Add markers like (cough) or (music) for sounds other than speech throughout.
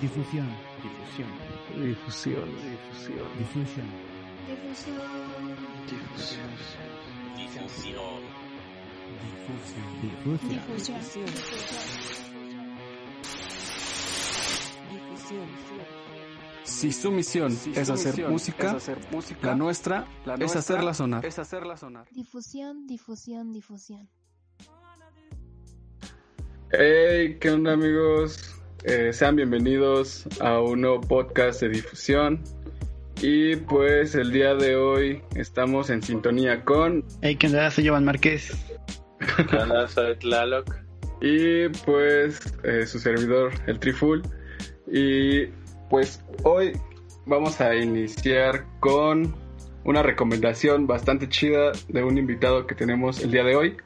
Difusión. Difusión. Difusión. Difusión. Difusión. Difusión. Difusión. Difusión. Si su misión es hacer música, la nuestra es hacerla sonar. Es hacerla sonar. Difusión, difusión, difusión. Hey, ¿qué onda amigos? Eh, sean bienvenidos a un nuevo podcast de difusión. Y pues el día de hoy estamos en sintonía con Hey, ¿qué onda? Soy Jovan Márquez. Hola, soy Tlaloc. y pues eh, su servidor, el Triful. Y pues hoy vamos a iniciar con una recomendación bastante chida de un invitado que tenemos el día de hoy.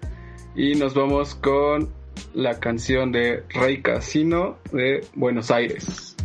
Y nos vamos con la canción de Rey Casino de Buenos Aires.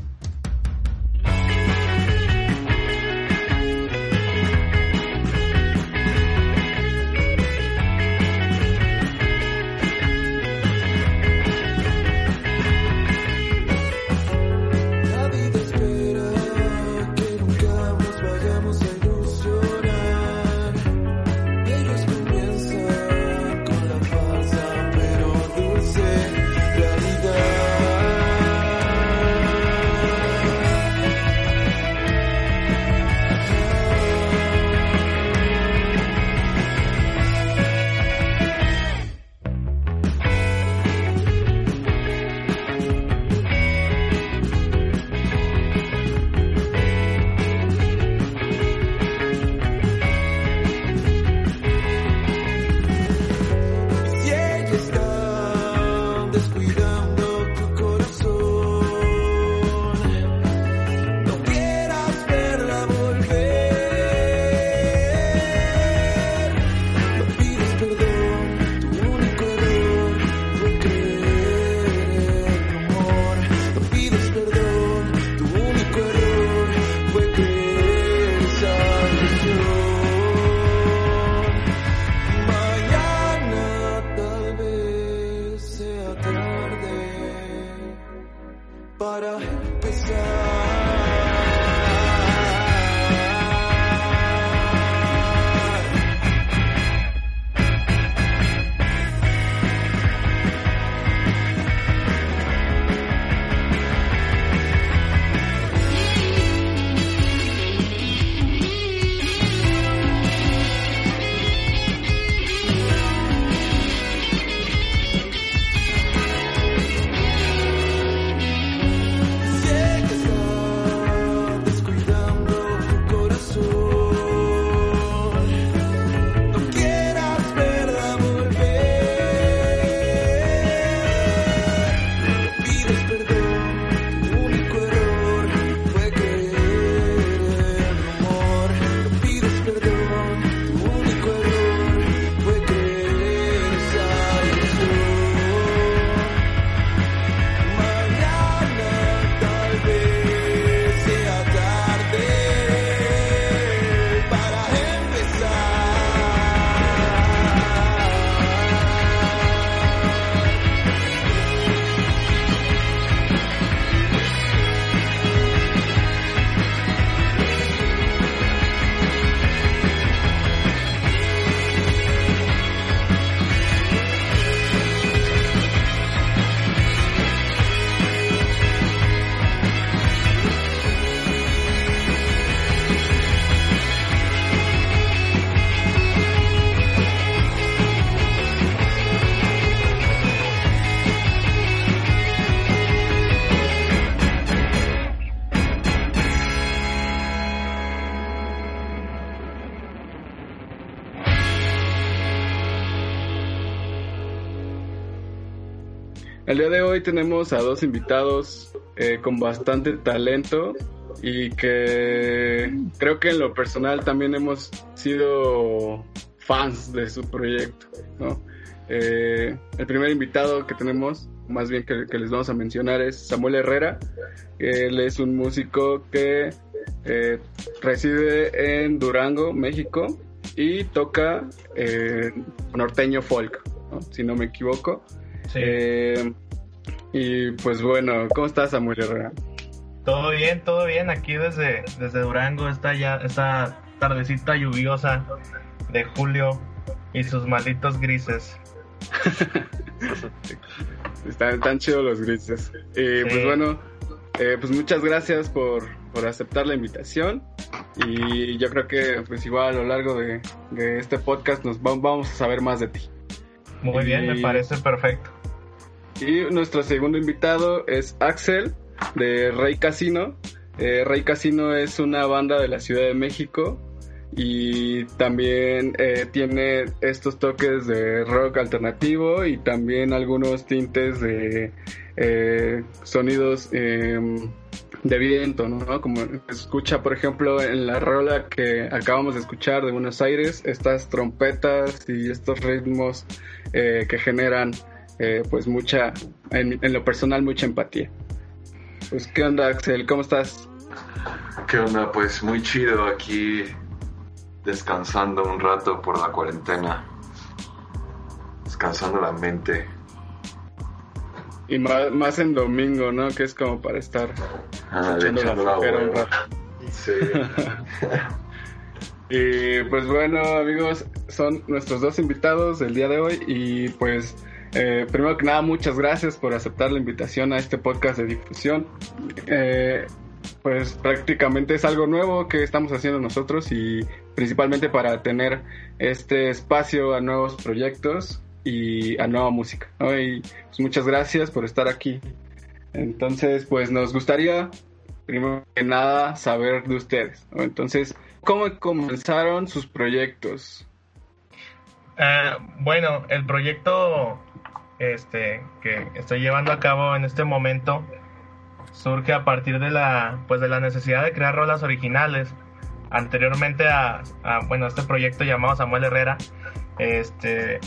but a whistle. Hoy tenemos a dos invitados eh, con bastante talento y que creo que en lo personal también hemos sido fans de su proyecto. ¿no? Eh, el primer invitado que tenemos, más bien que, que les vamos a mencionar, es Samuel Herrera. Él es un músico que eh, reside en Durango, México, y toca norteño folk, ¿no? si no me equivoco. Eh, Y pues bueno, ¿cómo estás, Samuel Herrera? Todo bien, todo bien. Aquí desde, desde Durango está ya esta tardecita lluviosa de julio y sus malditos grises. (laughs) Están tan chidos los grises. Y pues Sí. bueno, eh, pues muchas gracias por, por aceptar la invitación. Y yo creo que pues igual a lo largo de, de este podcast nos va- vamos a saber más de ti. Muy bien, me parece perfecto. Y nuestro segundo invitado es Axel de Rey Casino. Eh, Rey Casino es una banda de la Ciudad de México y también eh, tiene estos toques de rock alternativo y también algunos tintes de eh, sonidos em, de viento, ¿no? Como escucha, por ejemplo, en la rola que acabamos de escuchar de Buenos Aires, estas trompetas y estos ritmos que generan eh, pues mucha, en, en lo personal, mucha empatía. Pues, ¿qué onda, Axel? ¿Cómo estás? ¿Qué onda? Pues muy chido aquí descansando un rato por la cuarentena. Descansando la mente. Y más, más en domingo, ¿no? Que es como para estar Ah, echando la un rato. Sí. (laughs) Y pues bueno, amigos, son nuestros dos invitados del día de hoy. Y pues, eh, primero que nada, muchas gracias por aceptar la invitación a este podcast de difusión. Eh, pues prácticamente es algo nuevo que estamos haciendo nosotros y principalmente para tener este espacio a nuevos proyectos y a nueva música. Y pues, muchas gracias por estar aquí. Entonces, pues nos gustaría, primero que nada, saber de ustedes. ¿no? Entonces, ¿cómo comenzaron sus proyectos? Eh, bueno, el proyecto este, que estoy llevando a cabo en este momento surge a partir de la, pues de la necesidad de crear rolas originales. Anteriormente a, bueno, este proyecto llamado Samuel Herrera, este,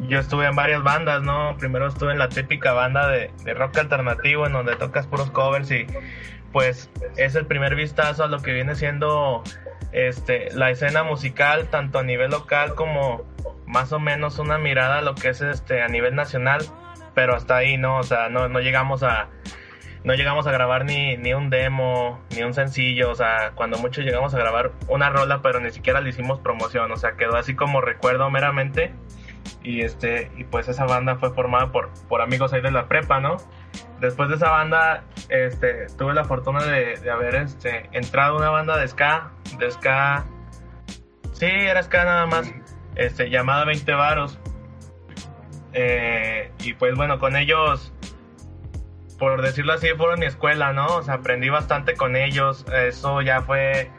yo estuve en varias bandas, ¿no? Primero estuve en la típica banda de, de rock alternativo en donde tocas puros covers y pues es el primer vistazo a lo que viene siendo este, la escena musical, tanto a nivel local como más o menos una mirada a lo que es este a nivel nacional, pero hasta ahí no, o sea, no, no llegamos a no llegamos a grabar ni, ni un demo, ni un sencillo, o sea, cuando mucho llegamos a grabar una rola, pero ni siquiera le hicimos promoción, o sea, quedó así como recuerdo meramente. Y este, y pues esa banda fue formada por, por amigos ahí de la prepa, ¿no? Después de esa banda, este, tuve la fortuna de, de haber este, entrado a una banda de ska, de ska, sí, era ska nada más, este, llamada 20 Varos. Eh, y pues bueno, con ellos, por decirlo así, fueron mi escuela, ¿no? O sea, aprendí bastante con ellos. Eso ya fue,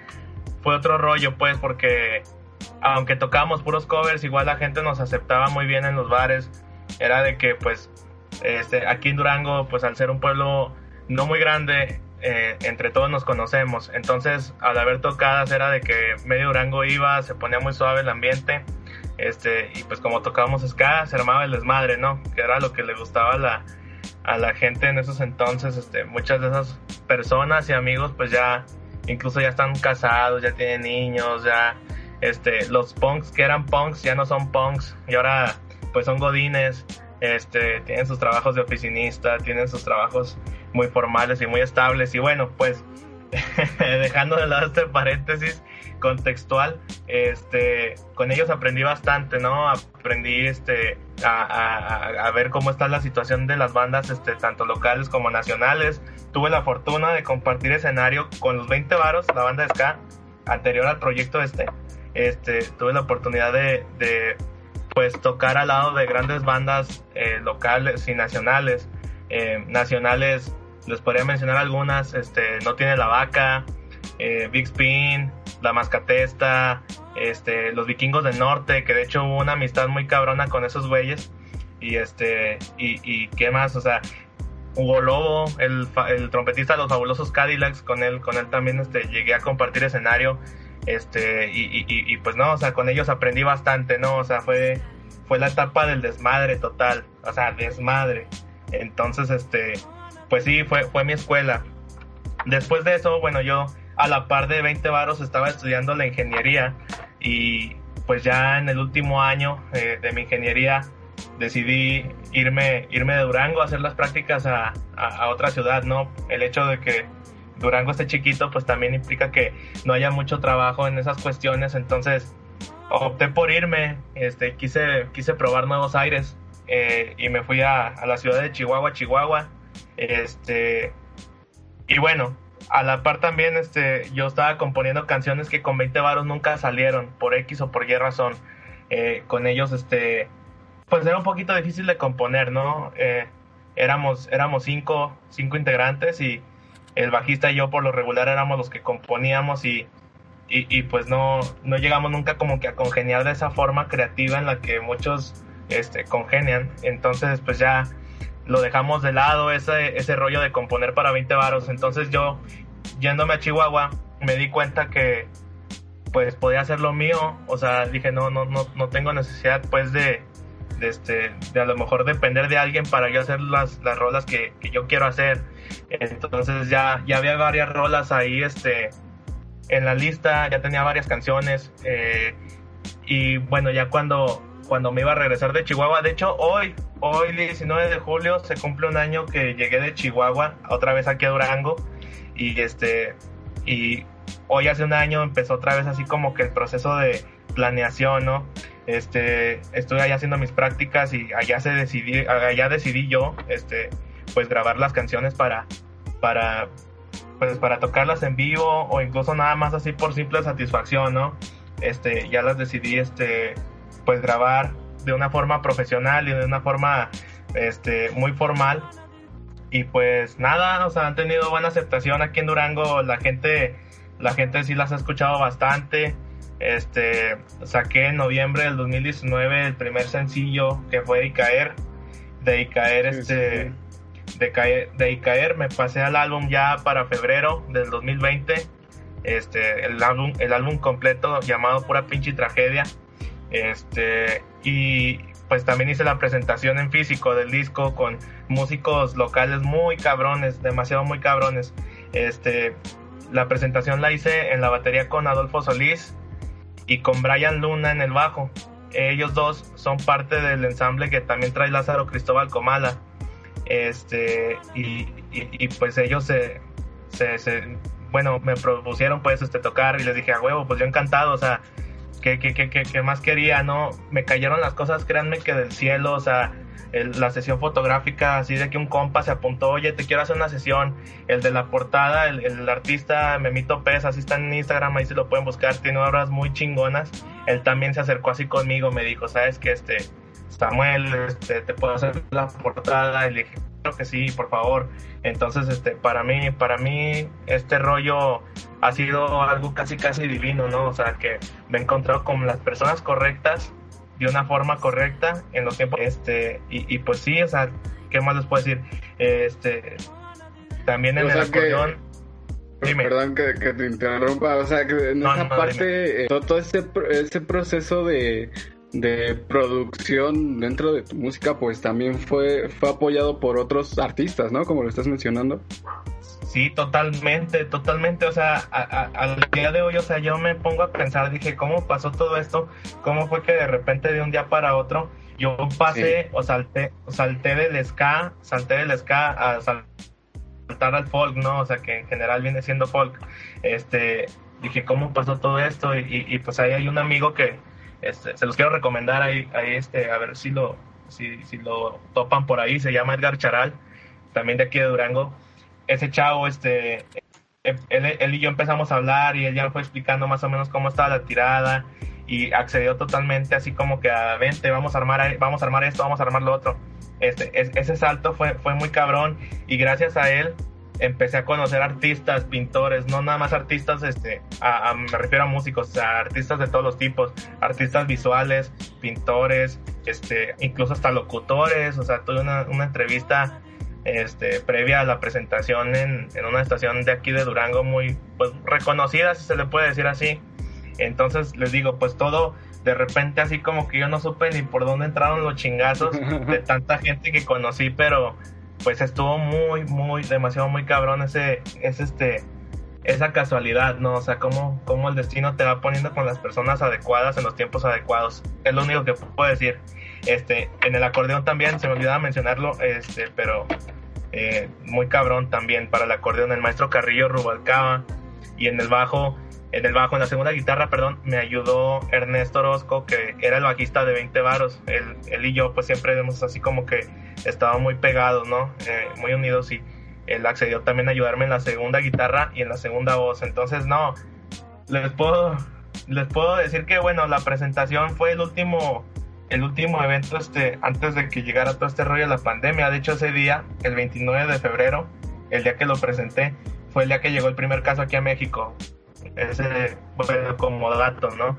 fue otro rollo, pues, porque aunque tocábamos puros covers, igual la gente nos aceptaba muy bien en los bares. Era de que, pues, este, aquí en Durango, pues al ser un pueblo no muy grande, eh, entre todos nos conocemos. Entonces, al haber tocadas, era de que medio Durango iba, se ponía muy suave el ambiente. Este, y pues como tocábamos ska, se armaba el desmadre, ¿no? Que era lo que le gustaba a la, a la gente en esos entonces. Este, muchas de esas personas y amigos, pues ya, incluso ya están casados, ya tienen niños, ya, este, los punks que eran punks ya no son punks y ahora, pues son godines. Este, tienen sus trabajos de oficinista, tienen sus trabajos muy formales y muy estables. Y bueno, pues (laughs) dejando de lado este paréntesis contextual, este, con ellos aprendí bastante, ¿no? Aprendí este, a, ver cómo está la situación de las bandas, este, tanto locales como nacionales. Tuve la fortuna de compartir escenario con los 20 varos, la banda de ska, anterior al proyecto este. Este, tuve la oportunidad de, pues tocar al lado de grandes bandas eh, locales y nacionales. Eh, nacionales, les podría mencionar algunas, este, No Tiene la Vaca, eh, Big Spin, La Mascatesta, este, Los Vikingos del Norte, que de hecho hubo una amistad muy cabrona con esos güeyes. Y este, y, y qué más, o sea, Hugo Lobo, el, el trompetista de los fabulosos Cadillacs, con él, con él también este, llegué a compartir escenario. Este, y, y, pues no, o sea, con ellos aprendí bastante, ¿no? O sea, fue, fue la etapa del desmadre total, o sea, desmadre. Entonces, este, pues sí, fue, fue mi escuela. Después de eso, bueno, yo a la par de 20 varos estaba estudiando la ingeniería y pues ya en el último año eh, de mi ingeniería decidí irme, irme de Durango a hacer las prácticas a, a otra ciudad, ¿no? El hecho de que Durango esté chiquito, pues también implica que no haya mucho trabajo en esas cuestiones, entonces opté por irme, este, quise, quise probar nuevos aires eh, y me fui a, a, la ciudad de Chihuahua, Chihuahua, este, y bueno, a la par también, este, yo estaba componiendo canciones que con 20 varos nunca salieron, por X o por Y razón, eh, con ellos, este, pues era un poquito difícil de componer, ¿no? Eh, éramos, éramos cinco, cinco integrantes y el bajista y yo por lo regular éramos los que componíamos y, y, pues no, no llegamos nunca como que a congeniar de esa forma creativa en la que muchos este, congenian. Entonces pues ya lo dejamos de lado ese, ese rollo de componer para 20 varos. Entonces yo yéndome a Chihuahua me di cuenta que pues podía hacer lo mío. O sea, dije no, no, no, no tengo necesidad pues de, de, este, de a lo mejor depender de alguien para yo hacer las, las rolas que, que yo quiero hacer. Entonces ya, ya había varias rolas ahí este, en la lista, ya tenía varias canciones. Eh, y bueno, ya cuando, cuando me iba a regresar de Chihuahua, de hecho hoy, hoy 19 de julio, se cumple un año que llegué de Chihuahua, otra vez aquí a Durango. Y este, y hoy hace un año empezó otra vez así como que el proceso de planeación, ¿no? Este, estuve allá haciendo mis prácticas y allá se decidí, allá decidí yo, este, pues grabar las canciones para, para, pues para tocarlas en vivo o incluso nada más así por simple satisfacción, ¿no? Este, ya las decidí, este, pues grabar de una forma profesional y de una forma, este, muy formal. Y pues nada, o sea, han tenido buena aceptación aquí en Durango, la gente, la gente sí las ha escuchado bastante. Este, saqué en noviembre del 2019 el primer sencillo que fue Icaer. De Icaer, Sí, este, sí, de caer, de Icaer me pasé al álbum ya para febrero del 2020. Este, el álbum, el álbum completo llamado Pura Pinche Tragedia. Este, y pues también hice la presentación en físico del disco con músicos locales muy cabrones, demasiado muy cabrones. Este, la presentación la hice en la batería con Adolfo Solís y con Brian Luna en el bajo. Ellos dos son parte del ensamble que también trae Lázaro Cristóbal Comala. Este y, y, pues ellos se, se, se, bueno me propusieron pues este tocar y les dije a huevo pues yo encantado o sea que, que, que, que más quería no me cayeron las cosas créanme que del cielo o sea la sesión fotográfica así de que un compa se apuntó oye te quiero hacer una sesión el de la portada el, el artista Memito Pez así está en Instagram ahí se lo pueden buscar tiene obras muy chingonas él también se acercó así conmigo me dijo sabes que este Samuel, este, te puedo hacer la portada, y le dije, que sí, por favor. Entonces, este, para mí, para mí, este rollo ha sido algo casi, casi divino, ¿no? O sea, que me he encontrado con las personas correctas, de una forma correcta, en los tiempos, este, y, y pues sí, o sea, ¿qué más les puedo decir? Este, también en O el sea que- acordeón, Dime. Perdón que, que te interrumpa, o sea, que en No, esa no, parte, eh, todo, ese, ese proceso de, de producción dentro de tu música, pues también fue, fue apoyado por otros artistas, ¿no? Como lo estás mencionando. Sí, totalmente, totalmente. O sea, a- a- al día de hoy, o sea, yo me pongo a pensar, dije, ¿cómo pasó todo esto? ¿Cómo fue que de repente de un día para otro yo pasé o salté, salté del ska, salté del ska a sal- saltar al folk, ¿no? O sea, que en general viene siendo folk. Este, dije, ¿cómo pasó todo esto? Y, y- y, pues ahí hay un amigo que este, se los quiero recomendar ahí, ahí este, a ver si lo, si, si lo topan por ahí, se llama Edgar Charal, también de aquí de Durango ese chavo, este, él, él y yo empezamos a hablar y él ya fue explicando más o menos cómo estaba la tirada y accedió totalmente así como que a vente, vamos a armar, vamos a armar esto, vamos a armar lo otro. Este, es- ese salto fue, fue muy cabrón y gracias a él empecé a conocer artistas, pintores, no nada más artistas, este, me refiero a músicos, a artistas de todos los tipos, artistas visuales, pintores, este, incluso hasta locutores, o sea, tuve una, una entrevista este, previa a la presentación en, en una estación de aquí de Durango muy pues, reconocida, si se le puede decir así. Entonces les digo, pues todo de repente así como que yo no supe ni por dónde entraron los chingazos (laughs) de tanta gente que conocí, pero pues estuvo muy, muy, demasiado muy cabrón ese, ese este, esa casualidad, ¿no? O sea, cómo, cómo el destino te va poniendo con las personas adecuadas en los tiempos adecuados. Es lo único que puedo decir. Este, en el acordeón también, se me olvidaba mencionarlo, este, pero eh, muy cabrón también para el acordeón, el maestro Carrillo Rubalcaba. Y en el bajo, en el bajo, en la segunda guitarra, perdón, me ayudó Ernesto Orozco, que era el bajista de 20 varos. Él, él y yo, pues siempre hemos así como que estado muy pegados, ¿no? Eh, muy unidos y él accedió también a ayudarme en la segunda guitarra y en la segunda voz. Entonces, no, les puedo, les puedo decir que, bueno, la presentación fue el último, el último evento este, antes de que llegara todo este rollo de la pandemia. De hecho, ese día, el 29 de febrero, el día que lo presenté, fue el día que llegó el primer caso aquí a México. Ese fue como dato, ¿no?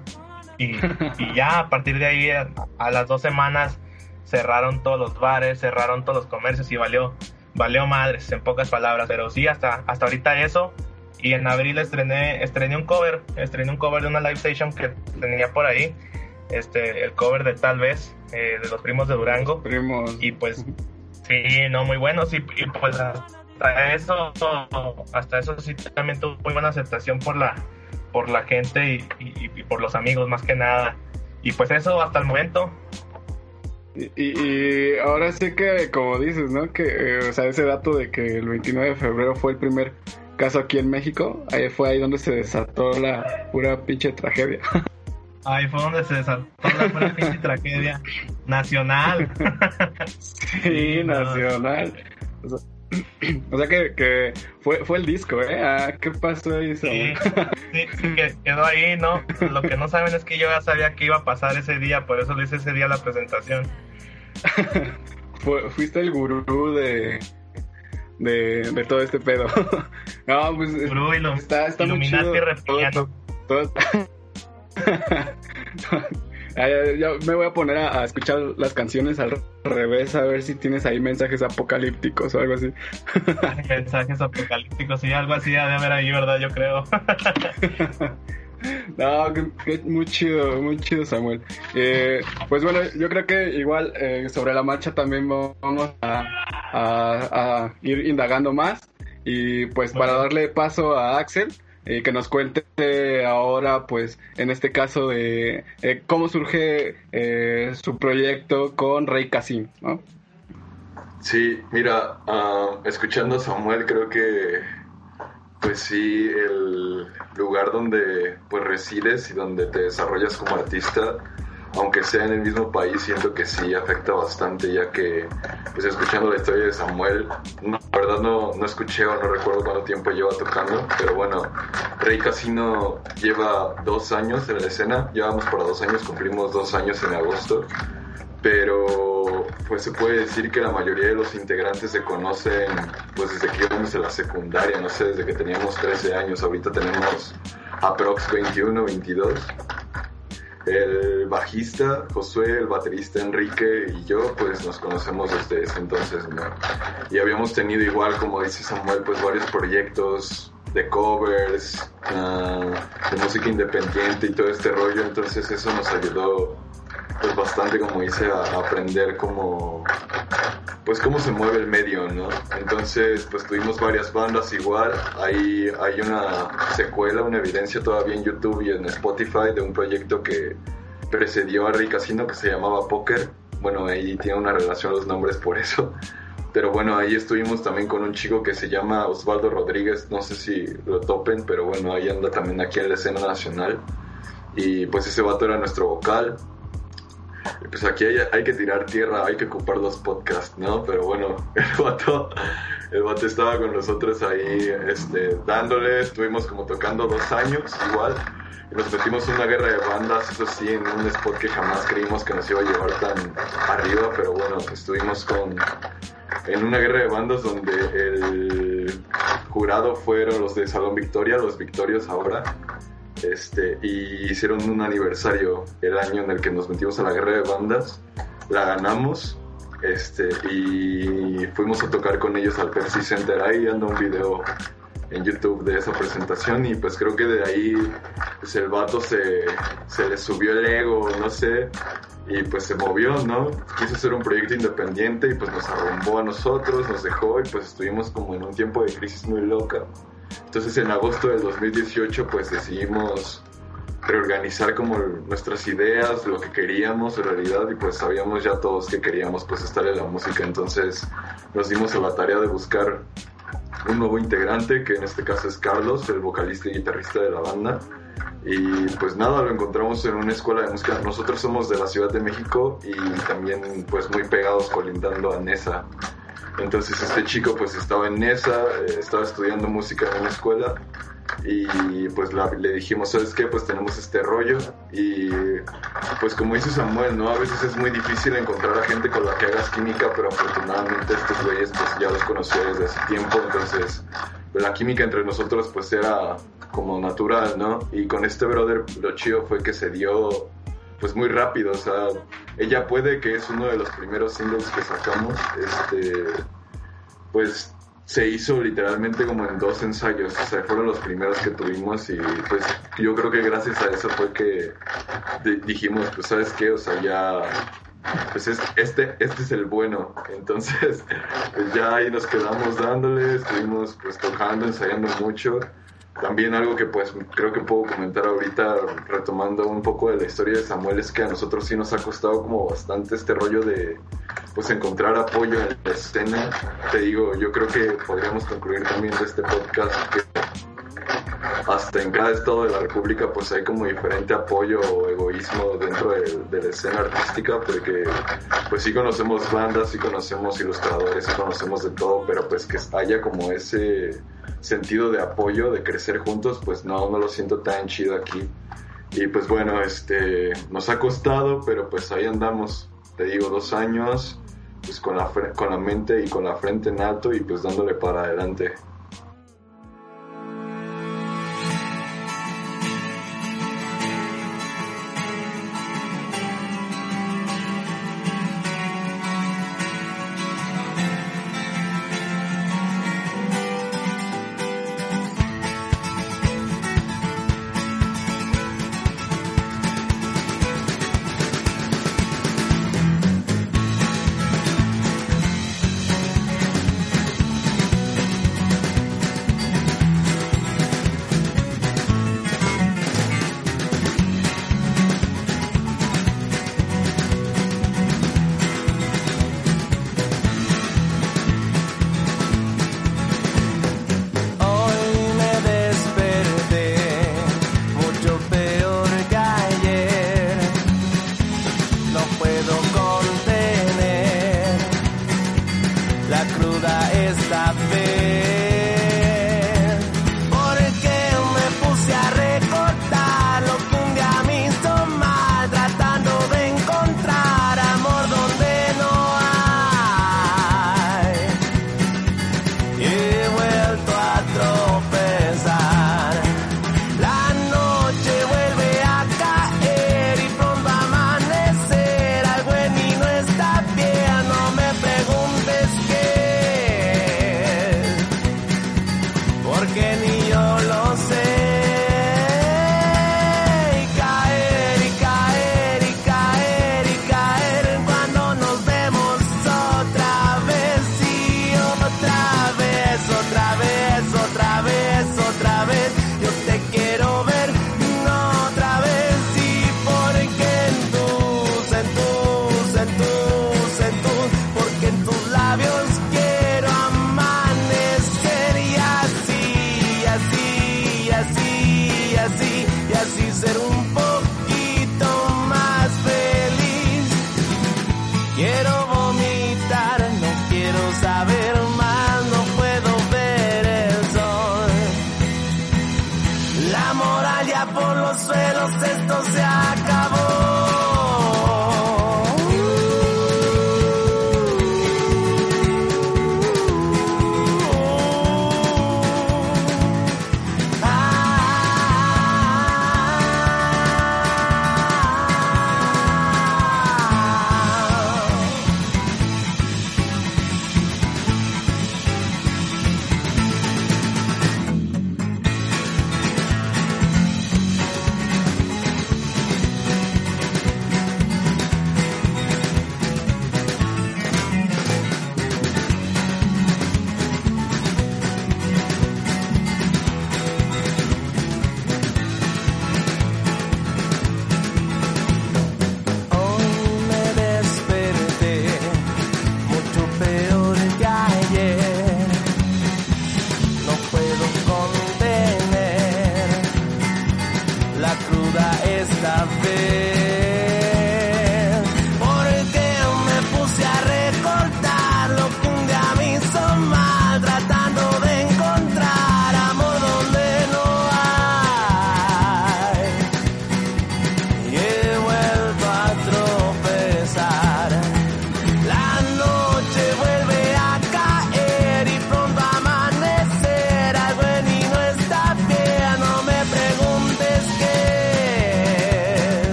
Y, (laughs) y ya a partir de ahí, a, a las dos semanas, cerraron todos los bares, cerraron todos los comercios y valió, valió madres, en pocas palabras. Pero sí, hasta, hasta ahorita eso. Y en abril estrené, estrené un cover, estrené un cover de una live station que tenía por ahí. Este, el cover de Tal vez, eh, de los primos de Durango. Primos. Y pues, sí, no, muy buenos. Y, y pues hasta eso, hasta eso sí también tuvo muy buena aceptación por la, por la gente y, y- y por los amigos más que nada. Y pues eso hasta el momento. Y, y ahora sí que, como dices, ¿no? Que, eh, o sea, ese dato de que el 29 de febrero fue el primer caso aquí en México, ahí fue ahí donde se desató la pura pinche tragedia. (laughs) Ahí fue donde se desató la pinche tragedia nacional. Sí, (laughs) nacional. O sea, (clears throat) o sea que, que fue, fue el disco, ¿eh? Ah, ¿Qué pasó ahí? Sí, sí, sí, que quedó ahí, ¿no? Lo que no saben es que yo ya sabía que iba a pasar ese día, por eso le hice ese día la presentación. (laughs) Fuiste el gurú de, de, de todo este pedo. (laughs) no, pues es- Gurú y lo- está, está muy Illuminati chido. reptiliano. Todo- todo- (laughs) Ya, ya me voy a poner a, a escuchar las canciones al revés, a ver si tienes ahí mensajes apocalípticos o algo así. (laughs) Mensajes apocalípticos y algo así ha de haber ahí, ¿verdad? Yo creo. (laughs) No, que- que muy chido, muy chido Samuel. Eh, pues bueno, yo creo que igual eh, sobre la marcha también vamos a, a- a ir indagando más y pues para darle paso a Axel, eh, que nos cuente ahora pues en este caso eh, cómo surge eh, su proyecto con Rey Casim, ¿no? Sí, mira, ah, escuchando a Samuel creo que pues sí, el lugar donde pues resides y donde te desarrollas como artista, aunque sea en el mismo país, siento que sí afecta bastante, ya que pues escuchando la historia de Samuel, no, la verdad no, no escuché o no recuerdo cuánto tiempo lleva tocando, pero bueno, Rey Casino lleva dos años en la escena, llevamos para dos años, cumplimos dos años en agosto pero pues se puede decir que la mayoría de los integrantes se conocen pues desde que íbamos en la secundaria, no sé, desde que teníamos 13 años, ahorita tenemos aprox 21, 22. El bajista Josué, el baterista Enrique y yo pues nos conocemos desde entonces, ¿no? Y habíamos tenido igual, como dice Samuel, pues varios proyectos de covers, ah, de música independiente y todo este rollo, entonces eso nos ayudó pues bastante como dice a, a aprender cómo pues cómo se mueve el medio no entonces pues tuvimos varias bandas igual. Hay hay una secuela una evidencia todavía en YouTube y en Spotify de un proyecto que precedió a Rey Casino que se llamaba Poker bueno ahí tiene una relación los nombres por eso. Pero bueno, ahí estuvimos también con un chico que se llama Osvaldo Rodríguez, no sé si lo topen, pero bueno, ahí anda también aquí en la escena nacional. Y pues ese vato era nuestro vocal. Pues aquí hay, que tirar tierra, hay que ocupar los podcasts, ¿no? Pero bueno, (laughs) el vato, el estaba con nosotros ahí, este, dándole, estuvimos como tocando dos años igual. Y nos metimos en una guerra de bandas, eso sí, en un spot que jamás creímos que nos iba a llevar tan arriba, pero bueno, estuvimos con en una guerra de bandas donde el jurado fueron los de Salón Victoria, los Victorios ahora, este, y hicieron un aniversario el año en el que nos metimos a la guerra de bandas, la ganamos, este, y fuimos a tocar con ellos al Pepsi Center, ahí anda un video en YouTube de esa presentación y pues creo que de ahí pues el vato se, se le subió el ego, no sé, y pues se movió, ¿no? Quiso hacer un proyecto independiente y pues nos arrumbó a nosotros, nos dejó y pues estuvimos como en un tiempo de crisis muy loca. Entonces en agosto del 2018 pues decidimos reorganizar como nuestras ideas, lo que queríamos en realidad y pues sabíamos ya todos que queríamos pues estar en la música, entonces nos dimos a la tarea de buscar un nuevo integrante, que en este caso es Carlos, el vocalista y guitarrista de la banda. Y pues nada, lo encontramos en una escuela de música. Nosotros somos de la Ciudad de México y también pues muy pegados colindando a Nesa. Entonces este chico pues estaba en Nesa, eh, estaba estudiando música en una escuela y pues la- le dijimos, ¿sabes qué? Pues tenemos este rollo y pues como dice Samuel, ¿no? A veces es muy difícil encontrar a gente con la que hagas química, pero afortunadamente estos güeyes pues ya los conocía desde hace tiempo, entonces pues, la química entre nosotros pues era como natural, ¿no? Y con este brother lo chido fue que se dio pues muy rápido, o sea, ella puede que es uno de los primeros singles que sacamos, este, pues se hizo literalmente como en dos ensayos, o sea, fueron los primeros que tuvimos y pues yo creo que gracias a eso fue que di- dijimos, pues sabes qué, o sea, ya, pues es- este, este es el bueno, entonces (laughs) pues ya ahí nos quedamos dándole, estuvimos pues tocando, ensayando mucho. También algo que pues creo que puedo comentar ahorita retomando un poco de la historia de Samuel es que a nosotros sí nos ha costado como bastante este rollo de pues encontrar apoyo en la escena. Te digo, yo creo que podríamos concluir también de este podcast que hasta en cada estado de la República pues hay como diferente apoyo o egoísmo dentro de, la escena artística porque pues sí conocemos bandas, sí conocemos ilustradores, sí conocemos de todo, pero pues que haya como ese sentido de apoyo, de crecer juntos, pues no, no lo siento tan chido aquí. Y pues bueno, este, nos ha costado, pero pues ahí andamos, te digo, dos años, pues con la, con la mente y con la frente en alto y pues dándole para adelante.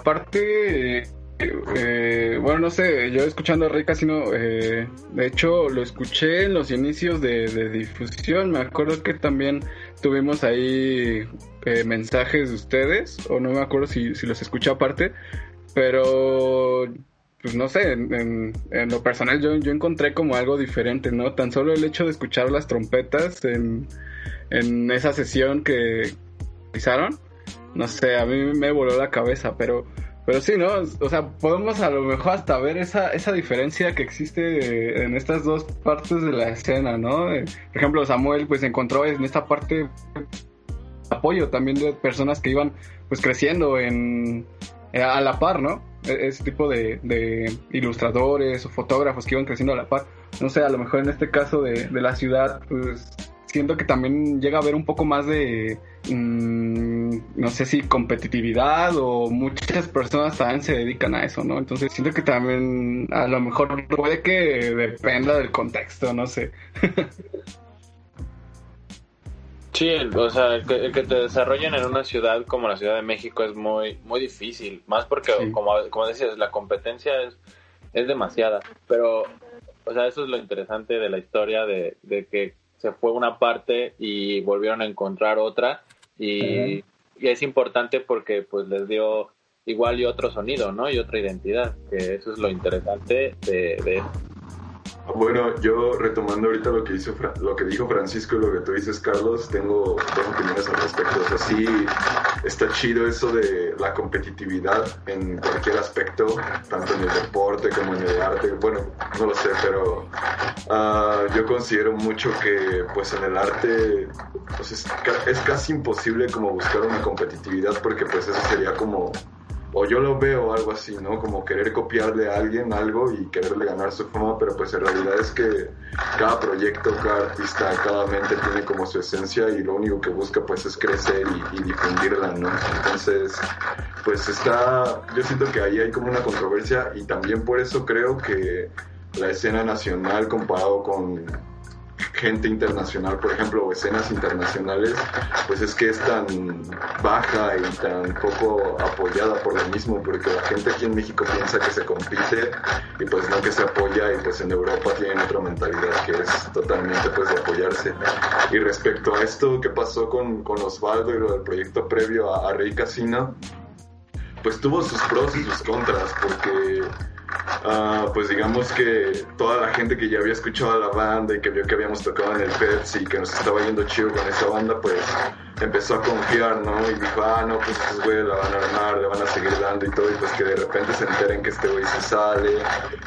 Aparte, eh, bueno, no sé, yo escuchando a Rey eh, de hecho lo escuché en los inicios de, difusión, me acuerdo que también tuvimos ahí eh, mensajes de ustedes, o no me acuerdo si, si los escuché aparte, pero pues no sé, en, en- en lo personal yo, yo encontré como algo diferente, ¿no? Tan solo el hecho de escuchar las trompetas en, en esa sesión que realizaron, no sé, a mí me voló la cabeza, pero, pero sí, ¿no? O sea, podemos a lo mejor hasta ver esa, esa diferencia que existe en estas dos partes de la escena, ¿no? Eh, Por ejemplo, Samuel pues encontró en esta parte apoyo también de personas que iban pues creciendo en eh, a la par, ¿no? E- Ese tipo de, ilustradores o fotógrafos que iban creciendo a la par. No sé, a lo mejor en este caso de, de la ciudad, pues siento que también llega a haber un poco más de, mm, no sé si competitividad o muchas personas también se dedican a eso, ¿no? Entonces siento que también a lo mejor puede que dependa del contexto, no sé. (laughs) Sí, el- o sea, el que, el que te desarrollen en una ciudad como la Ciudad de México es muy muy difícil, más porque, Sí. como, como decías, la competencia es, es demasiada, pero, o sea, eso es lo interesante de la historia, de, de que se fue una parte y volvieron a encontrar otra, y, y es importante porque pues les dio igual y otro sonido, ¿no? Y otra identidad, que eso es lo interesante de, de. Bueno, yo retomando ahorita lo que, hizo, lo que dijo Francisco y lo que tú dices, Carlos, tengo dos opiniones al respecto. O sea, sí, está chido eso de la competitividad en cualquier aspecto, tanto en el deporte como en el arte. Bueno, no lo sé, pero ah, yo considero mucho que pues en el arte pues es, ca- es casi imposible como buscar una competitividad porque pues eso sería como o yo lo veo algo así, ¿no? Como querer copiarle a alguien algo y quererle ganar su fama, pero pues en realidad es que cada proyecto, cada artista, cada mente tiene como su esencia y lo único que busca pues es crecer y, difundirla, ¿no? Entonces, pues está, yo siento que ahí hay como una controversia y también por eso creo que la escena nacional comparado con gente internacional, por ejemplo, o escenas internacionales, pues es que es tan baja y tan poco apoyada por lo mismo, porque la gente aquí en México piensa que se compite y pues no que se apoya y pues en Europa tienen otra mentalidad que es totalmente pues de apoyarse. Y respecto a esto que pasó con, con Osvaldo y lo del proyecto previo a, a Rey Casino, pues tuvo sus pros y sus contras, porque Ah, pues digamos que toda la gente que ya había escuchado a la banda y que vio que habíamos tocado en el Pepsi y que nos estaba yendo chido con esa banda, pues empezó a confiar, ¿no? Y dijo, ah, no, pues estos güeyes la van a armar, le van a seguir dando y todo, y pues que de repente se enteren que este güey se sale,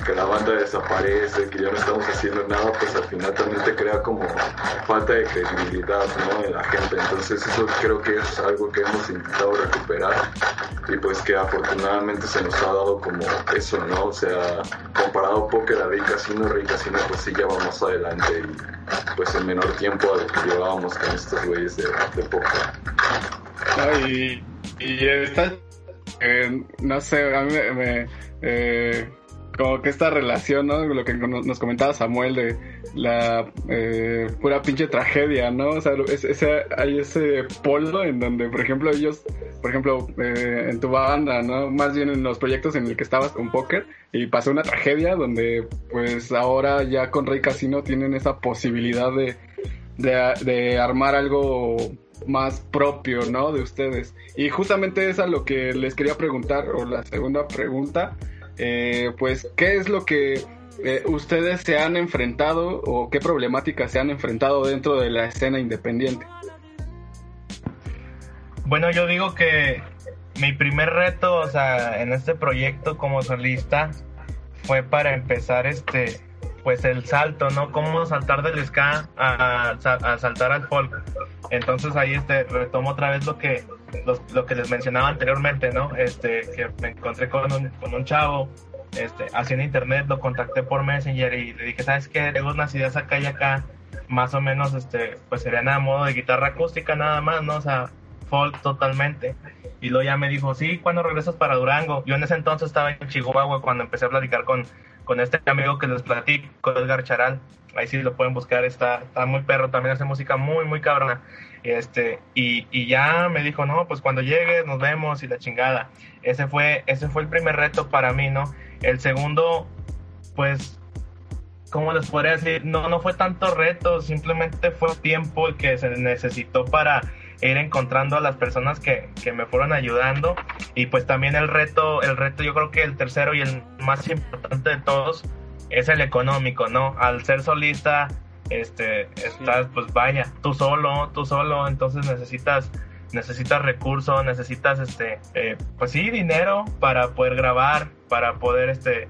que la banda desaparece, que ya no estamos haciendo nada, pues al final también te crea como falta de credibilidad, ¿no? En la gente. Entonces eso creo que es algo que hemos intentado recuperar y pues que afortunadamente se nos ha dado como eso, ¿no? O sea, comparado Poker a Rey Casino, Rey Casino pues sí ya vamos adelante y pues en menor tiempo a lo que llevábamos con estos güeyes de, de. No, y, y está, eh, no sé, a mí me, me, eh, como que esta relación, ¿no? Lo que nos comentaba Samuel de la eh, pura pinche tragedia, ¿no? O sea, es- hay ese polo en donde, por ejemplo, ellos, por ejemplo, eh, en tu banda, ¿no? Más bien en los proyectos en el que estabas con Poker y pasó una tragedia donde, pues ahora ya con Rey Casino tienen esa posibilidad de, de, de armar algo más propio, ¿no? De ustedes. Y justamente es a lo que les quería preguntar, o la segunda pregunta, eh, pues, ¿qué es lo que eh, ustedes se han enfrentado o qué problemáticas se han enfrentado dentro de la escena independiente? Bueno, yo digo que mi primer reto, o sea, en este proyecto como solista, fue para empezar este, pues el salto, ¿no? Cómo saltar del ska a, a saltar al folk. Entonces ahí este retomo otra vez lo que los- lo que les mencionaba anteriormente, ¿no? Este que me encontré con un, con un chavo este haciendo internet, lo contacté por Messenger y le dije, "¿Sabes qué? Tengo unas ideas acá y acá." Más o menos este pues serían a modo de guitarra acústica nada más, ¿no? O sea, folk totalmente. Y luego ya me dijo, sí, ¿cuándo regresas para Durango? Yo en ese entonces estaba en Chihuahua cuando empecé a platicar con, con este amigo que les platico, Edgar Charal. ahí sí lo pueden buscar, está, está muy perro, también hace música muy, muy cabrona. Este, y, y ya me dijo, no, pues cuando llegues nos vemos y la chingada. Ese fue, ese fue el primer reto para mí, ¿no? El segundo, pues, ¿cómo les podría decir? No, no fue tanto reto, simplemente fue tiempo que se necesitó para ir encontrando a las personas que, que me fueron ayudando. Y pues también el reto, el reto yo creo que el tercero y el más importante de todos es el económico, ¿no? Al ser solista, este, estás, pues vaya, tú solo, tú solo, entonces necesitas, necesitas recursos, necesitas, este, eh, pues sí, dinero para poder grabar, para poder, este,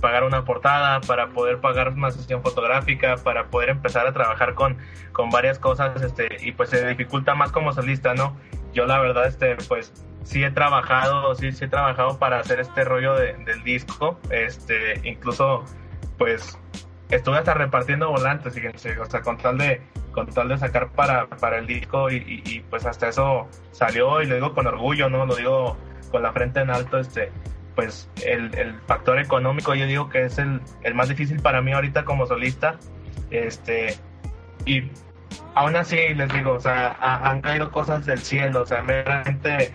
pagar una portada, para poder pagar una sesión fotográfica, para poder empezar a trabajar con, con varias cosas, este, y pues se dificulta más como solista, ¿no? Yo la verdad, este, pues sí he trabajado, sí, sí he trabajado para hacer este rollo de- del disco, este, incluso, pues, estuve hasta repartiendo volantes, fíjense, o sea, con tal de, con tal de sacar para, para el disco y, y- pues hasta eso salió y lo digo con orgullo, ¿no? Lo digo con la frente en alto, este, pues el, el factor económico yo digo que es el, el más difícil para mí ahorita como solista, este, y aún así les digo, o sea, ha- han caído cosas del cielo, o sea, realmente,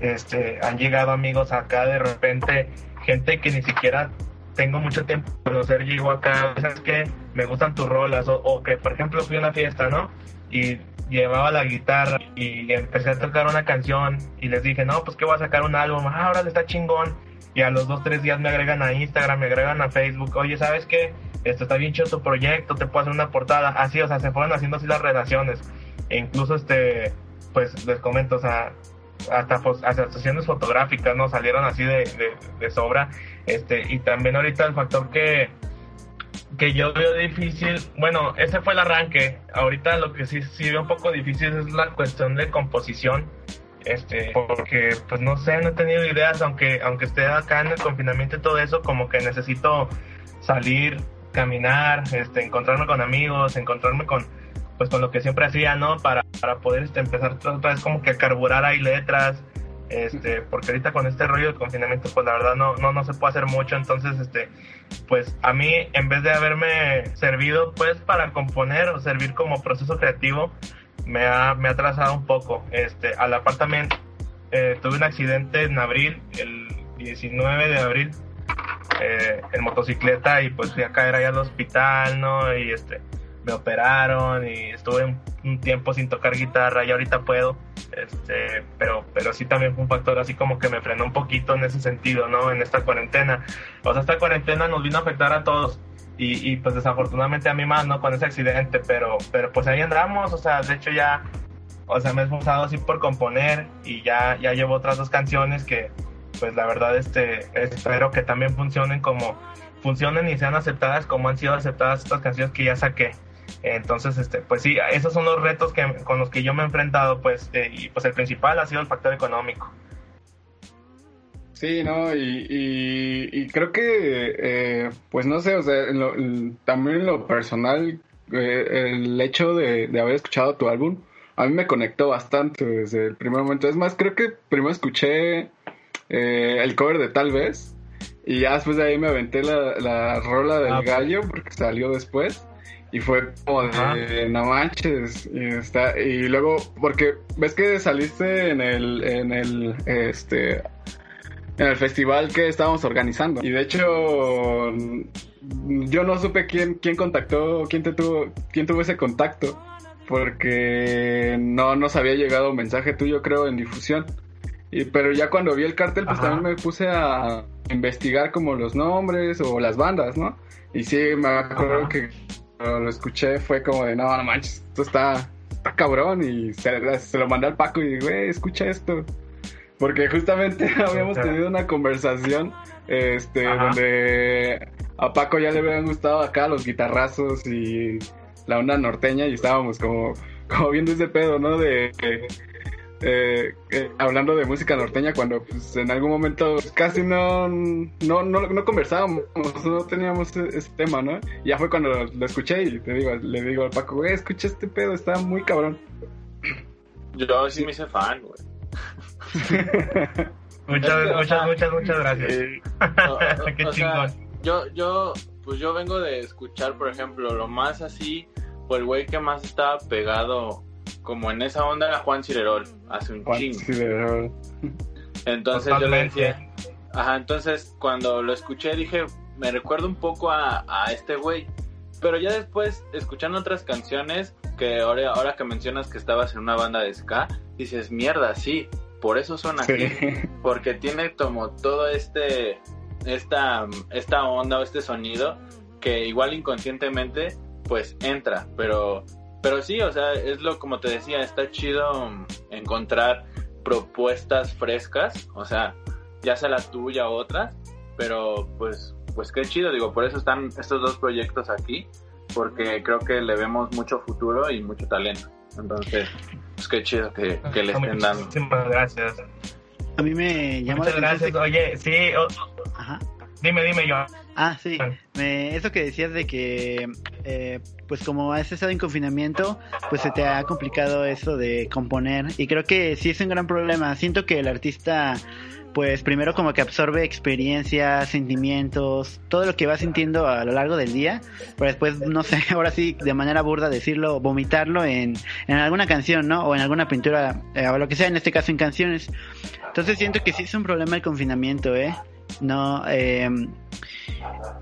este, han llegado amigos acá de repente, gente que ni siquiera tengo mucho tiempo de conocer, llegó acá, ¿sabes qué? Me gustan tus rolas, o, o que por ejemplo fui a una fiesta, ¿no? Y llevaba la guitarra y empecé a tocar una canción y les dije, no, pues que voy a sacar un álbum, ah, ahora está chingón. Y a los dos, tres días me agregan a Instagram, me agregan a Facebook, oye, ¿sabes qué? Esto está bien chido tu proyecto, te puedo hacer una portada. Así, o sea, se fueron haciendo así las relaciones. E incluso, este, pues les comento, o sea, hasta, sesiones fotográficas, ¿no? Salieron así de, de, de sobra. Este, y también ahorita el factor que, que yo veo difícil, bueno, ese fue el arranque. Ahorita lo que sí, sí veo un poco difícil es la cuestión de composición. Este, porque pues no sé, no he tenido ideas, aunque, aunque esté acá en el confinamiento y todo eso, como que necesito salir, caminar, este, encontrarme con amigos, encontrarme con, pues con lo que siempre hacía, ¿no? Para, para poder este, empezar otra vez como que a carburar ahí letras, este, porque ahorita con este rollo de confinamiento, pues la verdad no, no, no se puede hacer mucho, entonces, este, pues a mí, en vez de haberme servido, pues, para componer o servir como proceso creativo, me ha, me ha atrasado un poco, este, a la par también, eh, tuve un accidente en abril, el 19 de abril, eh, en motocicleta y pues fui a caer ahí al hospital, ¿no? Y este, me operaron y estuve un, tiempo sin tocar guitarra y ahorita puedo, este, pero, pero sí también fue un factor así como que me frenó un poquito en ese sentido, ¿no? En esta cuarentena. O sea, esta cuarentena nos vino a afectar a todos. Y, y pues desafortunadamente a mí más, ¿no? Con ese accidente, pero, pero pues ahí andamos, o sea, de hecho ya, o sea, me he esforzado así por componer y ya, ya llevo otras dos canciones que, pues la verdad, este, espero que también funcionen como, funcionen y sean aceptadas como han sido aceptadas estas canciones que ya saqué. Entonces, este, pues sí, esos son los retos que, con los que yo me he enfrentado, pues, eh, y pues el principal ha sido el factor económico. Sí, no, y, y, y creo que, eh, pues no sé, o sea, en lo- en- también en lo personal, eh, el hecho de, de haber escuchado tu álbum, a mí me conectó bastante desde el primer momento. Es más, creo que primero escuché el cover de Tal vez, y ya después de ahí me aventé la, la rola del Ah, gallo, porque salió después. Y fue como Ajá. de, no manches, y, está, y luego, porque ves que saliste en el, en el, este, en el festival que estábamos organizando. Y de hecho, yo no supe quién, quién contactó, quién te tuvo, quién tuvo ese contacto, porque no nos había llegado un mensaje tuyo, creo, en difusión. Y, pero ya cuando vi el cartel, pues Ajá. también me puse a investigar como los nombres o las bandas, ¿no? Y sí, me acuerdo Ajá. que cuando lo escuché fue como de, no, no manches, esto está, está cabrón. Y se, se lo mandé al Paco y güey, escucha esto. Porque justamente (laughs) habíamos tenido una conversación este, Ajá. donde a Paco ya le habían gustado acá los guitarrazos y la onda norteña y estábamos como, como viendo ese pedo, ¿no? De, eh, eh, hablando de música norteña cuando pues, en algún momento casi no, no, no, no conversábamos, no teníamos ese, ese tema, ¿no? Y ya fue cuando lo, lo escuché y te digo, le digo al Paco, güey, escucha este pedo, está muy cabrón. Yo sí me hice fan, güey. (laughs) Muchas, muchas, sea, muchas, muchas gracias. (laughs) O- o- Qué o sea, chingón. yo, yo, pues yo vengo de escuchar, por ejemplo, lo más así, o el güey que más estaba pegado como en esa onda era Juan Cirerol, hace un Juan chingo. Cirerol. Entonces yo le Totalmente. decía, ajá, entonces cuando lo escuché dije, me recuerda un poco a, a este güey. Pero ya después, escuchando otras canciones, que ahora, ahora que mencionas que estabas en una banda de ska, dices, mierda, sí, por eso suena Sí. así. (laughs) Porque tiene como todo este, esta, esta onda o este sonido que igual inconscientemente pues entra, pero, pero sí, o sea, es lo como te decía, está chido encontrar propuestas frescas, o sea, ya sea la tuya o otras, pero pues, pues qué chido, digo, por eso están estos dos proyectos aquí, porque creo que le vemos mucho futuro y mucho talento. Entonces, pues qué chido que, que le estén dando. Muchísimas gracias. A mí me llamó Muchas la gracias. Oye, sí, o- Ajá. Dime, dime yo. Ah, sí. Me- eso que decías de que, eh, pues como has estado en confinamiento, pues se te ha complicado eso de componer. Y creo que sí es un gran problema. Siento que el artista, pues primero como que absorbe experiencias, sentimientos, todo lo que va sintiendo a lo largo del día, pero después, no sé, (laughs) ahora sí, de manera burda decirlo, vomitarlo en, en alguna canción, ¿no? O en alguna pintura, eh, o lo que sea, en este caso en canciones. Entonces siento que sí es un problema el confinamiento, ¿eh? No,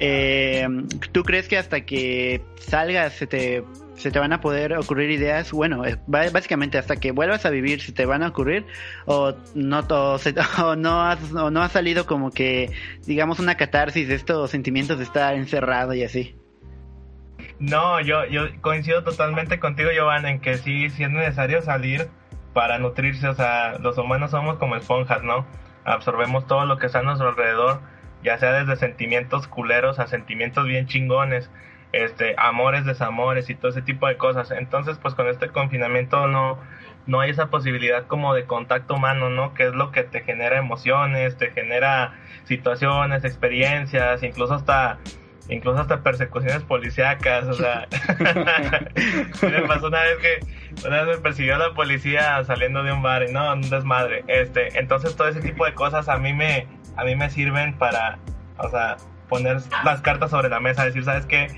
eh, ¿Tú crees que hasta que salgas se te, se te van a poder ocurrir ideas? Bueno, básicamente hasta que vuelvas a vivir se te van a ocurrir o no, (laughs) o, se- no, has, no ha salido como que, digamos, una catarsis de estos sentimientos de estar encerrado y así. No, yo, yo coincido totalmente contigo, Giovanni, en que sí, sí es necesario salir para nutrirse. O sea, los humanos somos como esponjas, ¿no? Absorbemos todo lo que está a nuestro alrededor, ya sea desde sentimientos culeros a sentimientos bien chingones, este, amores, desamores y todo ese tipo de cosas. Entonces, pues con este confinamiento no, no hay esa posibilidad como de contacto humano, ¿no? Que es lo que te genera emociones, te genera situaciones, experiencias, incluso hasta incluso hasta persecuciones policíacas, o sea, (laughs) (laughs) me pasó una vez que una vez me persiguió la policía saliendo de un bar y no, un desmadre, este, entonces todo ese tipo de cosas a mí me, a mí me sirven para, o sea, poner las cartas sobre la mesa, decir, ¿sabes qué?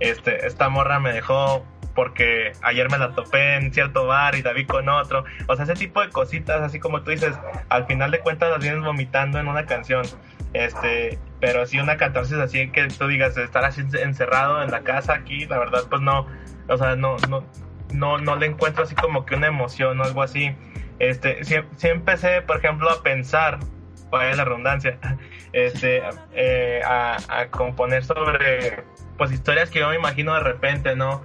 Este, esta morra me dejó porque ayer me la topé en cierto bar y la vi con otro, o sea, ese tipo de cositas, así como tú dices, al final de cuentas las vienes vomitando en una canción, este, pero sí una catarsis así que tú digas estar así encerrado en la casa aquí, la verdad pues no, o sea, no, no, no, no le encuentro así como que una emoción o algo así. Este, sí, sí empecé, por ejemplo, a pensar, vaya la redundancia, (laughs) este, eh, a, a componer sobre, pues historias que yo me imagino de repente, ¿no?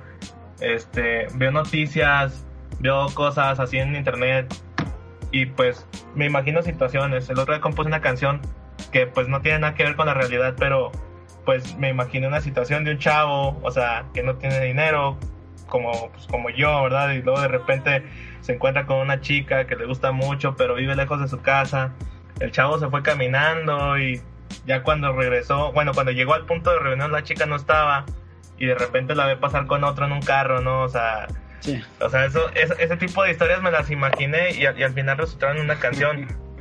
Este, veo noticias, veo cosas así en internet y pues me imagino situaciones. El otro día compuse una canción que pues no tiene nada que ver con la realidad, pero pues me imaginé una situación de un chavo, o sea, que no tiene dinero, como, pues, como yo, ¿verdad? Y luego de repente se encuentra con una chica que le gusta mucho, pero vive lejos de su casa. El chavo se fue caminando y ya cuando regresó, bueno, cuando llegó al punto de reunión la chica no estaba y de repente la ve pasar con otro en un carro, ¿no? O sea, Sí. o sea, eso, eso- ese tipo de historias me las imaginé y, y al final resultaron en una canción. (laughs)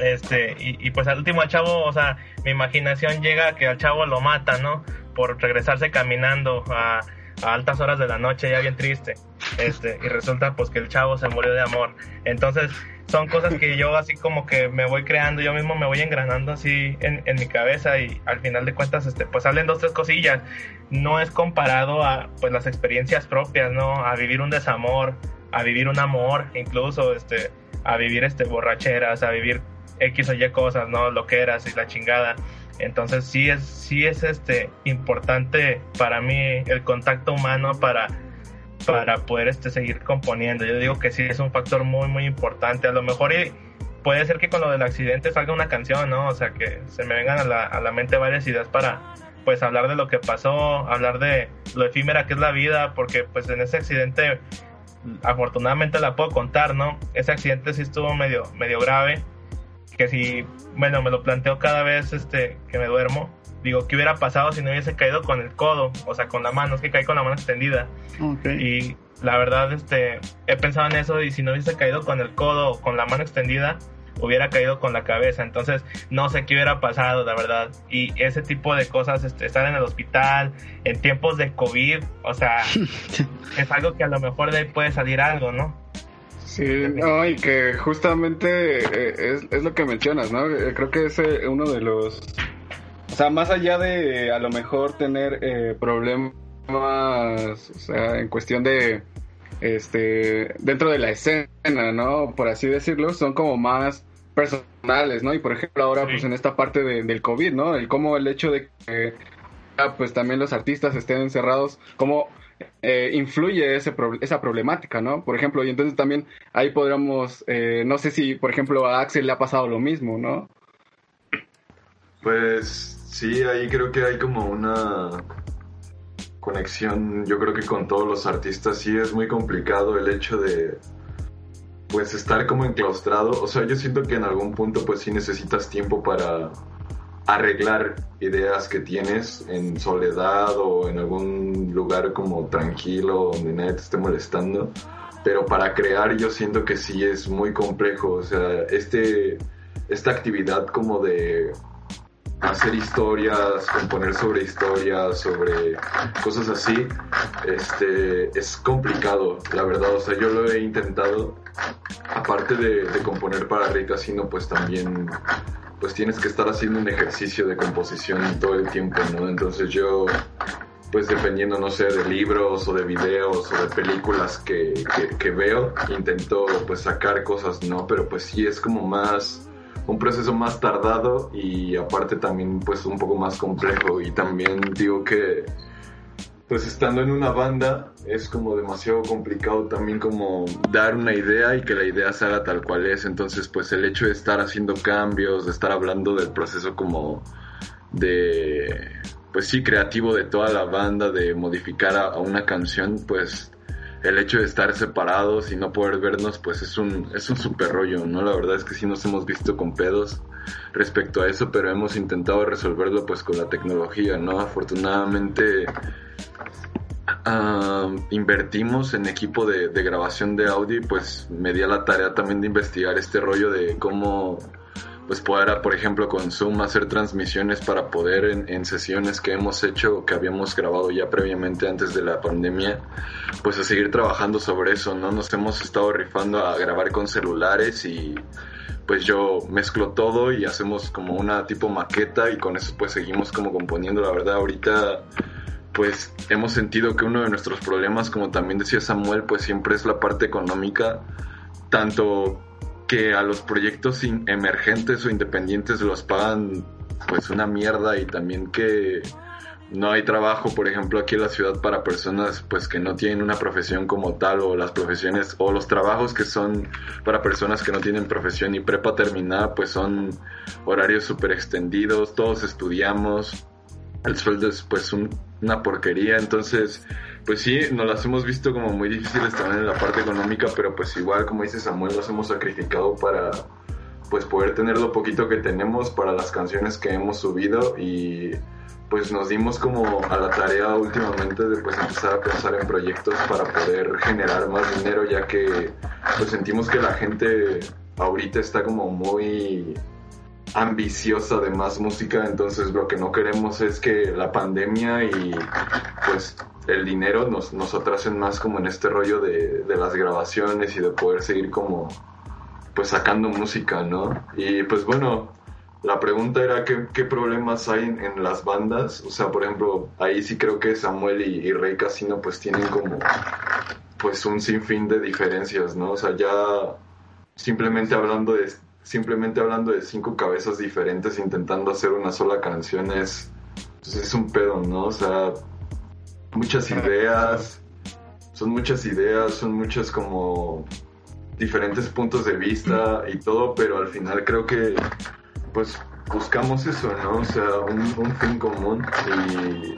Este, y, y pues al último al chavo, o sea, mi imaginación llega a que al chavo lo mata, ¿no? Por regresarse caminando a, altas horas de la noche, ya bien triste. Este, y resulta pues que el chavo se murió de amor. Entonces, son cosas que yo así como que me voy creando, yo mismo me voy engranando así en, en mi cabeza y al final de cuentas, este, pues salen dos, tres cosillas. No es comparado a pues las experiencias propias, ¿no? A vivir un desamor, a vivir un amor, incluso, este, a vivir este borracheras, a vivir X o Y cosas, ¿no? Lo que eras y la chingada. Entonces sí es, sí es este importante para mí el contacto humano para, para poder este seguir componiendo. Yo digo que sí es un factor muy muy importante. A lo mejor y puede ser que con lo del accidente salga una canción, ¿no? O sea que se me vengan a la, a la mente varias ideas para pues hablar de lo que pasó, hablar de lo efímera que es la vida, porque pues en ese accidente afortunadamente la puedo contar, ¿no? Ese accidente sí estuvo medio, medio grave, que si, bueno, me lo planteo cada vez este, que me duermo, digo, ¿qué hubiera pasado si no hubiese caído con el codo? O sea, con la mano, es que caí con la mano extendida. Y la verdad, este, he pensado en eso y si no hubiese caído con el codo o con la mano extendida, hubiera caído con la cabeza. Entonces, no sé qué hubiera pasado, la verdad. Y ese tipo de cosas, este, estar en el hospital, en tiempos de COVID, o sea, (laughs) es algo que a lo mejor de ahí puede salir algo, ¿no? Sí, no, y que justamente eh, es, es lo que mencionas, ¿no? Eh, Creo que es eh, uno de los... O sea, más allá de a lo mejor tener eh, problemas, o sea, en cuestión de... Este, dentro de la escena, ¿no? Por así decirlo, son como más personales, ¿no? Y por ejemplo ahora, Sí. pues en esta parte de- del COVID, ¿no? El cómo el hecho de que, ah, pues también los artistas estén encerrados, cómo eh, influye ese pro- esa problemática, ¿no? Por ejemplo, y entonces también ahí podríamos, eh, no sé si, por ejemplo, a Axel le ha pasado lo mismo, ¿no? Pues sí, ahí creo que hay como una conexión, yo creo que con todos los artistas sí es muy complicado el hecho de pues estar como enclaustrado, o sea, yo siento que en algún punto pues sí necesitas tiempo para arreglar ideas que tienes en soledad o en algún lugar como tranquilo donde nadie te esté molestando, pero para crear yo siento que sí es muy complejo, o sea, este esta actividad como de hacer historias, componer sobre historias, sobre cosas así, este, es complicado, la verdad. O sea, yo lo he intentado, aparte de, componer para Rey Casino, pues también, pues tienes que estar haciendo un ejercicio de composición todo el tiempo, ¿no? Entonces yo, pues dependiendo, no sé, de libros o de videos o de películas que, que, que veo, intento pues sacar cosas, ¿no? Pero pues sí es como más un proceso más tardado y aparte también pues un poco más complejo y también digo que pues estando en una banda es como demasiado complicado también como dar una idea y que la idea se haga tal cual es. Entonces pues el hecho de estar haciendo cambios de estar hablando del proceso como de pues sí creativo de toda la banda de modificar a, a una canción pues el hecho de estar separados y no poder vernos, pues es un, es un super rollo, ¿no? La verdad es que sí nos hemos visto con pedos respecto a eso, pero hemos intentado resolverlo pues con la tecnología, ¿no? Afortunadamente invertimos en equipo de, de grabación de audio y pues me di a la tarea también de investigar este rollo de cómo pues poder, por ejemplo, con Zoom hacer transmisiones para poder en, en sesiones que hemos hecho, que habíamos grabado ya previamente antes de la pandemia, pues a seguir trabajando sobre eso, ¿no? Nos hemos estado rifando a grabar con celulares y pues yo mezclo todo y hacemos como una tipo maqueta y con eso pues seguimos como componiendo, la verdad ahorita pues hemos sentido que uno de nuestros problemas, como también decía Samuel, pues siempre es la parte económica, tanto que a los proyectos emergentes o independientes los pagan pues una mierda y también que no hay trabajo, por ejemplo, aquí en la ciudad para personas pues que no tienen una profesión como tal o las profesiones o los trabajos que son para personas que no tienen profesión y prepa terminada pues son horarios súper extendidos, todos estudiamos, el sueldo es pues un- una porquería, entonces pues sí, nos las hemos visto como muy difíciles también en la parte económica, pero pues igual como dice Samuel, los hemos sacrificado para pues poder tener lo poquito que tenemos para las canciones que hemos subido y pues nos dimos como a la tarea últimamente de pues empezar a pensar en proyectos para poder generar más dinero ya que pues sentimos que la gente ahorita está como muy ambiciosa de más música, entonces lo que no queremos es que la pandemia y pues el dinero nos, nos atrasen más como en este rollo de, de las grabaciones y de poder seguir como pues sacando música, ¿no? Y pues bueno, la pregunta era qué, qué problemas hay en, en las bandas, o sea, por ejemplo, ahí sí creo que Samuel y, y Rey Casino pues tienen como pues un sinfín de diferencias, ¿no? O sea, ya simplemente hablando de simplemente hablando de cinco cabezas diferentes intentando hacer una sola canción es pues es un pedo, ¿no? O sea, muchas ideas, son muchas ideas, son muchas como diferentes puntos de vista y todo, pero al final creo que pues buscamos eso, ¿no? O sea, un, fin común y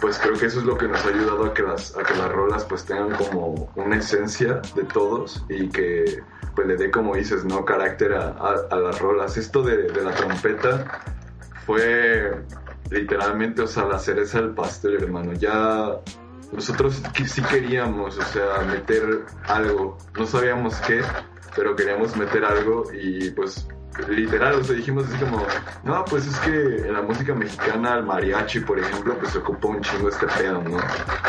pues creo que eso es lo que nos ha ayudado a que las, a que las rolas pues tengan como una esencia de todos y que pues le dé como dices, ¿no? Carácter a, a- las rolas. Esto de, de la trompeta fue literalmente, o sea, la cereza del pastel, hermano. Ya nosotros sí queríamos, o sea, meter algo. No sabíamos qué, pero queríamos meter algo y pues literal, o sea, dijimos así como, no, pues es que en la música mexicana, el mariachi, por ejemplo, pues se ocupa un chingo este pedo, ¿no?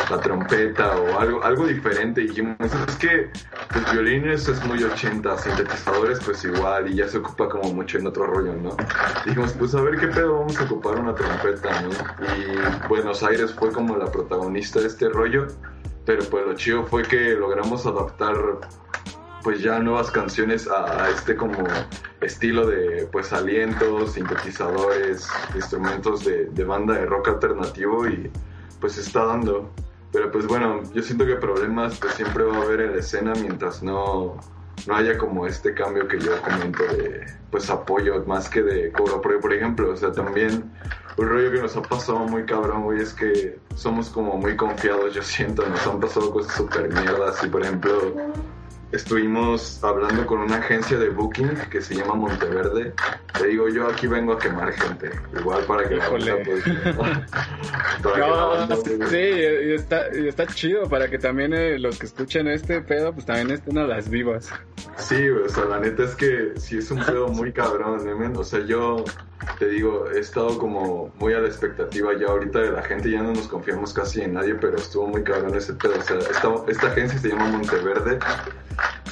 La trompeta o algo, algo diferente. Y dijimos, es que pues violines es muy 80, sintetizadores pues igual, y ya se ocupa como mucho en otro rollo, ¿no? Dijimos, pues a ver qué pedo, vamos a ocupar una trompeta, ¿no? Y Buenos Aires fue como la protagonista de este rollo, pero pues lo chido fue que logramos adaptar pues ya nuevas canciones a, a este como estilo de pues alientos, sintetizadores, instrumentos de, de banda de rock alternativo y pues está dando. Pero pues bueno, yo siento que problemas pues siempre va a haber en la escena mientras no, no haya como este cambio que yo comento de pues apoyo más que de cobro. Porque por ejemplo, o sea, también un rollo que nos ha pasado muy cabrón, güey, es que somos como muy confiados, yo siento, nos han pasado cosas súper mierdas y por ejemplo estuvimos hablando con una agencia de booking que se llama Monteverde. Te digo, yo aquí vengo a quemar gente. Igual para que la Híjole. banda, pues, (laughs) (laughs) para que la No, banda, sí, pues, y está, y está chido para que también eh, los que escuchen este pedo, pues también estén a las vivas. Sí, o sea, la neta es que sí es un pedo muy cabrón, ¿eh, men? O sea, yo te digo, he estado como muy a la expectativa ya ahorita de la gente, ya no nos confiamos casi en nadie, pero estuvo muy cabrón ese pedo. Esta, agencia se llama Monteverde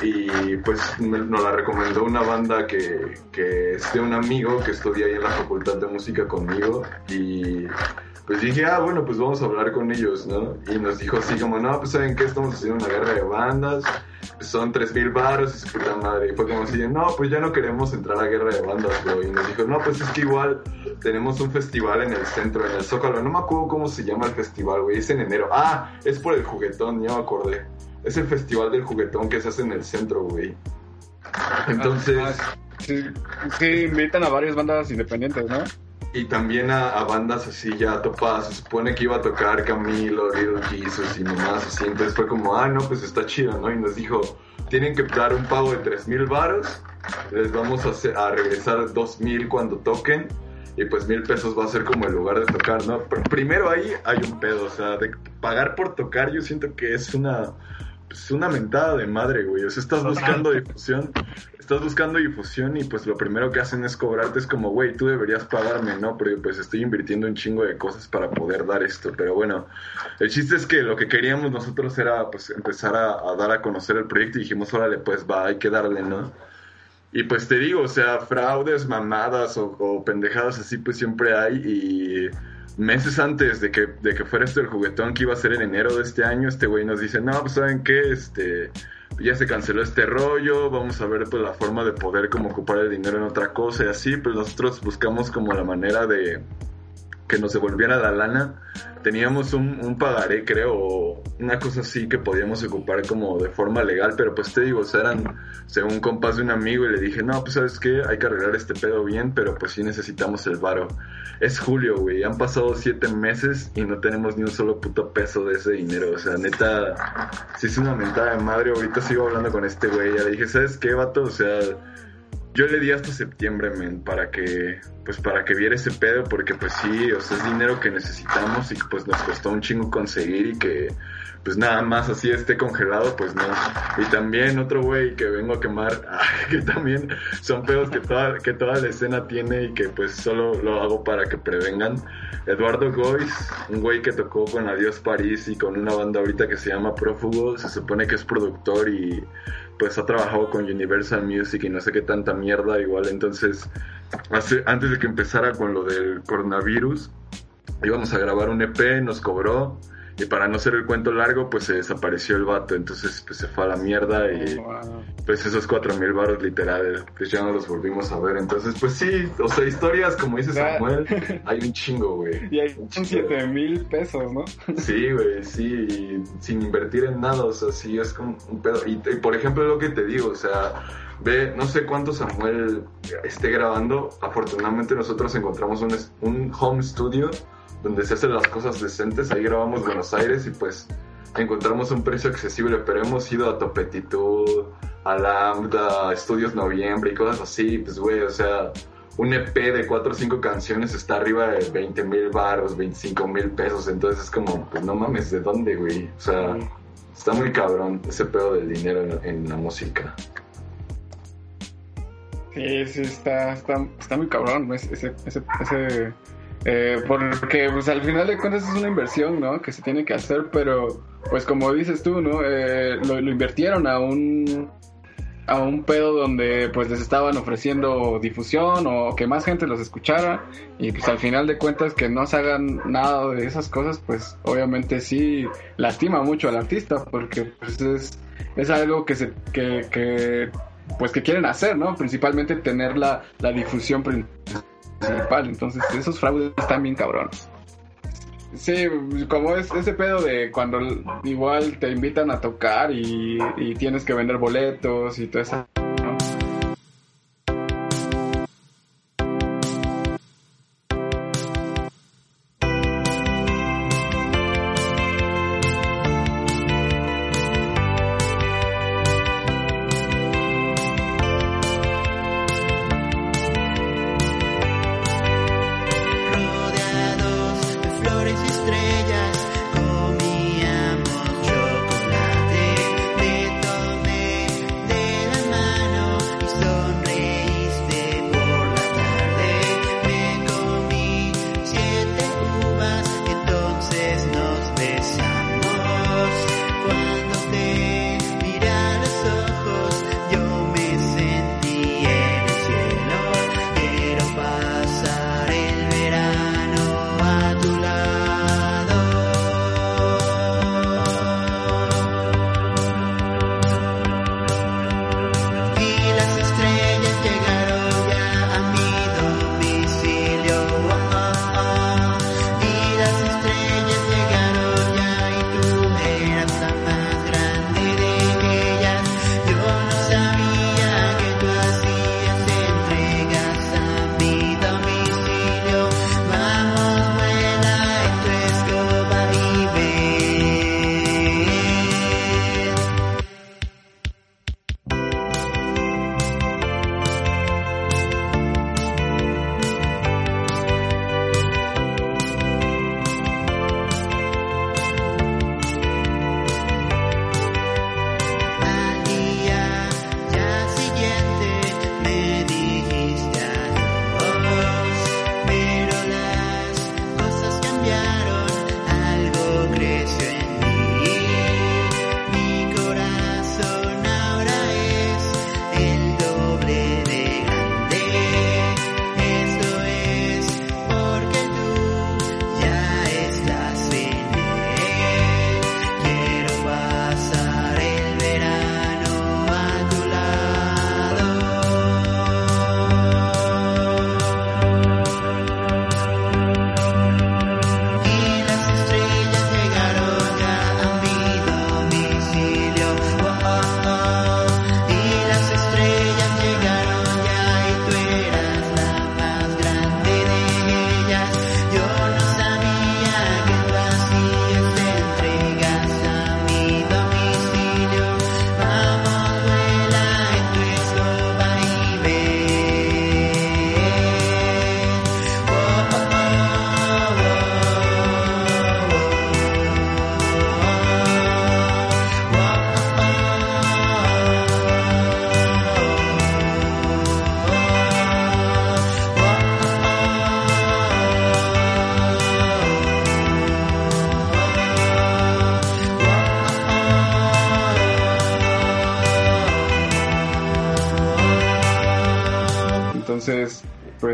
y pues nos la recomendó una banda que, que es de un amigo que estudia ahí en la facultad de música conmigo y pues dije, ah, bueno, pues vamos a hablar con ellos, ¿no? Y nos dijo así como, no, pues saben qué, estamos haciendo una guerra de bandas, pues, son tres mil baros y su puta madre. Y fue como así, no, pues ya no queremos entrar a guerra de bandas, bro. Y nos dijo, no, pues es que igual tenemos un festival en el centro, en el Zócalo. No me acuerdo cómo se llama el festival, güey, es en enero. Ah, es por el juguetón, ya me acordé. Es el festival del juguetón que se hace en el centro, güey. Entonces... Ah, sí, sí, invitan a varias bandas independientes, ¿no? Y también a, a bandas así ya topadas. Se supone que iba a tocar Camilo, Little Jesus y nomás así. Entonces fue como, ah, no, pues está chido, ¿no? Y nos dijo, tienen que dar un pago de 3 mil varos. Les vamos a, hacer- a regresar 2 mil cuando toquen. Y pues mil pesos va a ser como el lugar de tocar, ¿no? Pero primero ahí hay un pedo, o sea, de pagar por tocar yo siento que es una... Es una mentada de madre, güey. O sea, estás buscando difusión estás buscando difusión y pues lo primero que hacen es cobrarte, es como, güey, tú deberías pagarme, ¿no? Porque pues estoy invirtiendo un chingo de cosas para poder dar esto, pero bueno, el chiste es que lo que queríamos nosotros era pues empezar a, dar a conocer el proyecto y dijimos, órale, pues va, hay que darle, ¿no? Y pues te digo, o sea, fraudes, mamadas o, o pendejadas así pues siempre hay y meses antes de que, de que fuera esto el juguetón que iba a ser en enero de este año, este güey nos dice, no, pues saben qué, este, ya se canceló este rollo, vamos a ver pues la forma de poder como ocupar el dinero en otra cosa y así, pues nosotros buscamos como la manera de que nos devolviera la lana. Teníamos un, un pagaré, creo, una cosa así que podíamos ocupar como de forma legal, pero pues te digo, o sea, eran según compas de un amigo y le dije, no, pues sabes qué, hay que arreglar este pedo bien, pero pues sí necesitamos el varo. Es julio, güey, han pasado siete meses y no tenemos ni un solo puto peso de ese dinero, o sea, neta, sí es una mentada de madre, ahorita sigo hablando con este güey, ya le dije, ¿sabes qué, vato? O sea, yo le di hasta septiembre, men, para que, pues para que viera ese pedo, porque pues sí, o sea, es dinero que necesitamos y que pues nos costó un chingo conseguir y que pues nada más así esté congelado, pues no. Y también otro güey que vengo a quemar, (laughs) que también son pedos que toda, que toda la escena tiene y que pues solo lo hago para que prevengan. Eduardo Gois, un güey que tocó con Adiós París y con una banda ahorita que se llama Prófugo, se supone que es productor y pues ha trabajado con Universal Music y no sé qué tanta mierda igual. Entonces, hace, antes de que empezara con lo del coronavirus, íbamos a grabar un EP, nos cobró. Y para no ser el cuento largo, pues se desapareció el vato. Entonces, pues se fue a la mierda y Wow. pues esos cuatro mil baros literal, pues ya no los volvimos a ver. Entonces, pues sí, o sea, historias como dice. Samuel, (laughs) hay un chingo, güey. Y hay Un chingo. 7 mil pesos, ¿no? Sí, güey, sí, y sin invertir en nada, o sea, sí es como un pedo. Y, y, por ejemplo, lo que te digo, o sea, ve, no sé cuánto Samuel esté grabando. Afortunadamente, nosotros encontramos un, un home studio donde se hacen las cosas decentes. Ahí grabamos Buenos Aires y pues encontramos un precio accesible, pero hemos ido a Topetitud, a Lambda, a Estudios Noviembre y cosas así, pues, güey, o sea un EP de cuatro o cinco canciones está arriba de 20 mil baros, 25 mil pesos. Entonces es como, pues no mames, ¿de dónde, güey? O sea, está muy cabrón ese pedo del dinero en, en la música. Sí, sí, está, está, está muy cabrón ese, ese, eh, porque pues al final de cuentas es una inversión, ¿no? Que se tiene que hacer, pero pues como dices tú, ¿no? Eh, lo, lo invirtieron a un a un pedo donde pues les estaban ofreciendo difusión o que más gente los escuchara y pues al final de cuentas que no se hagan nada de esas cosas pues obviamente sí lastima mucho al artista porque pues es, es algo que se que, que pues que quieren hacer no principalmente tener la, la difusión entonces esos fraudes están bien cabrones Sí, como es ese pedo de cuando igual te invitan a tocar y, y tienes que vender boletos y todo eso.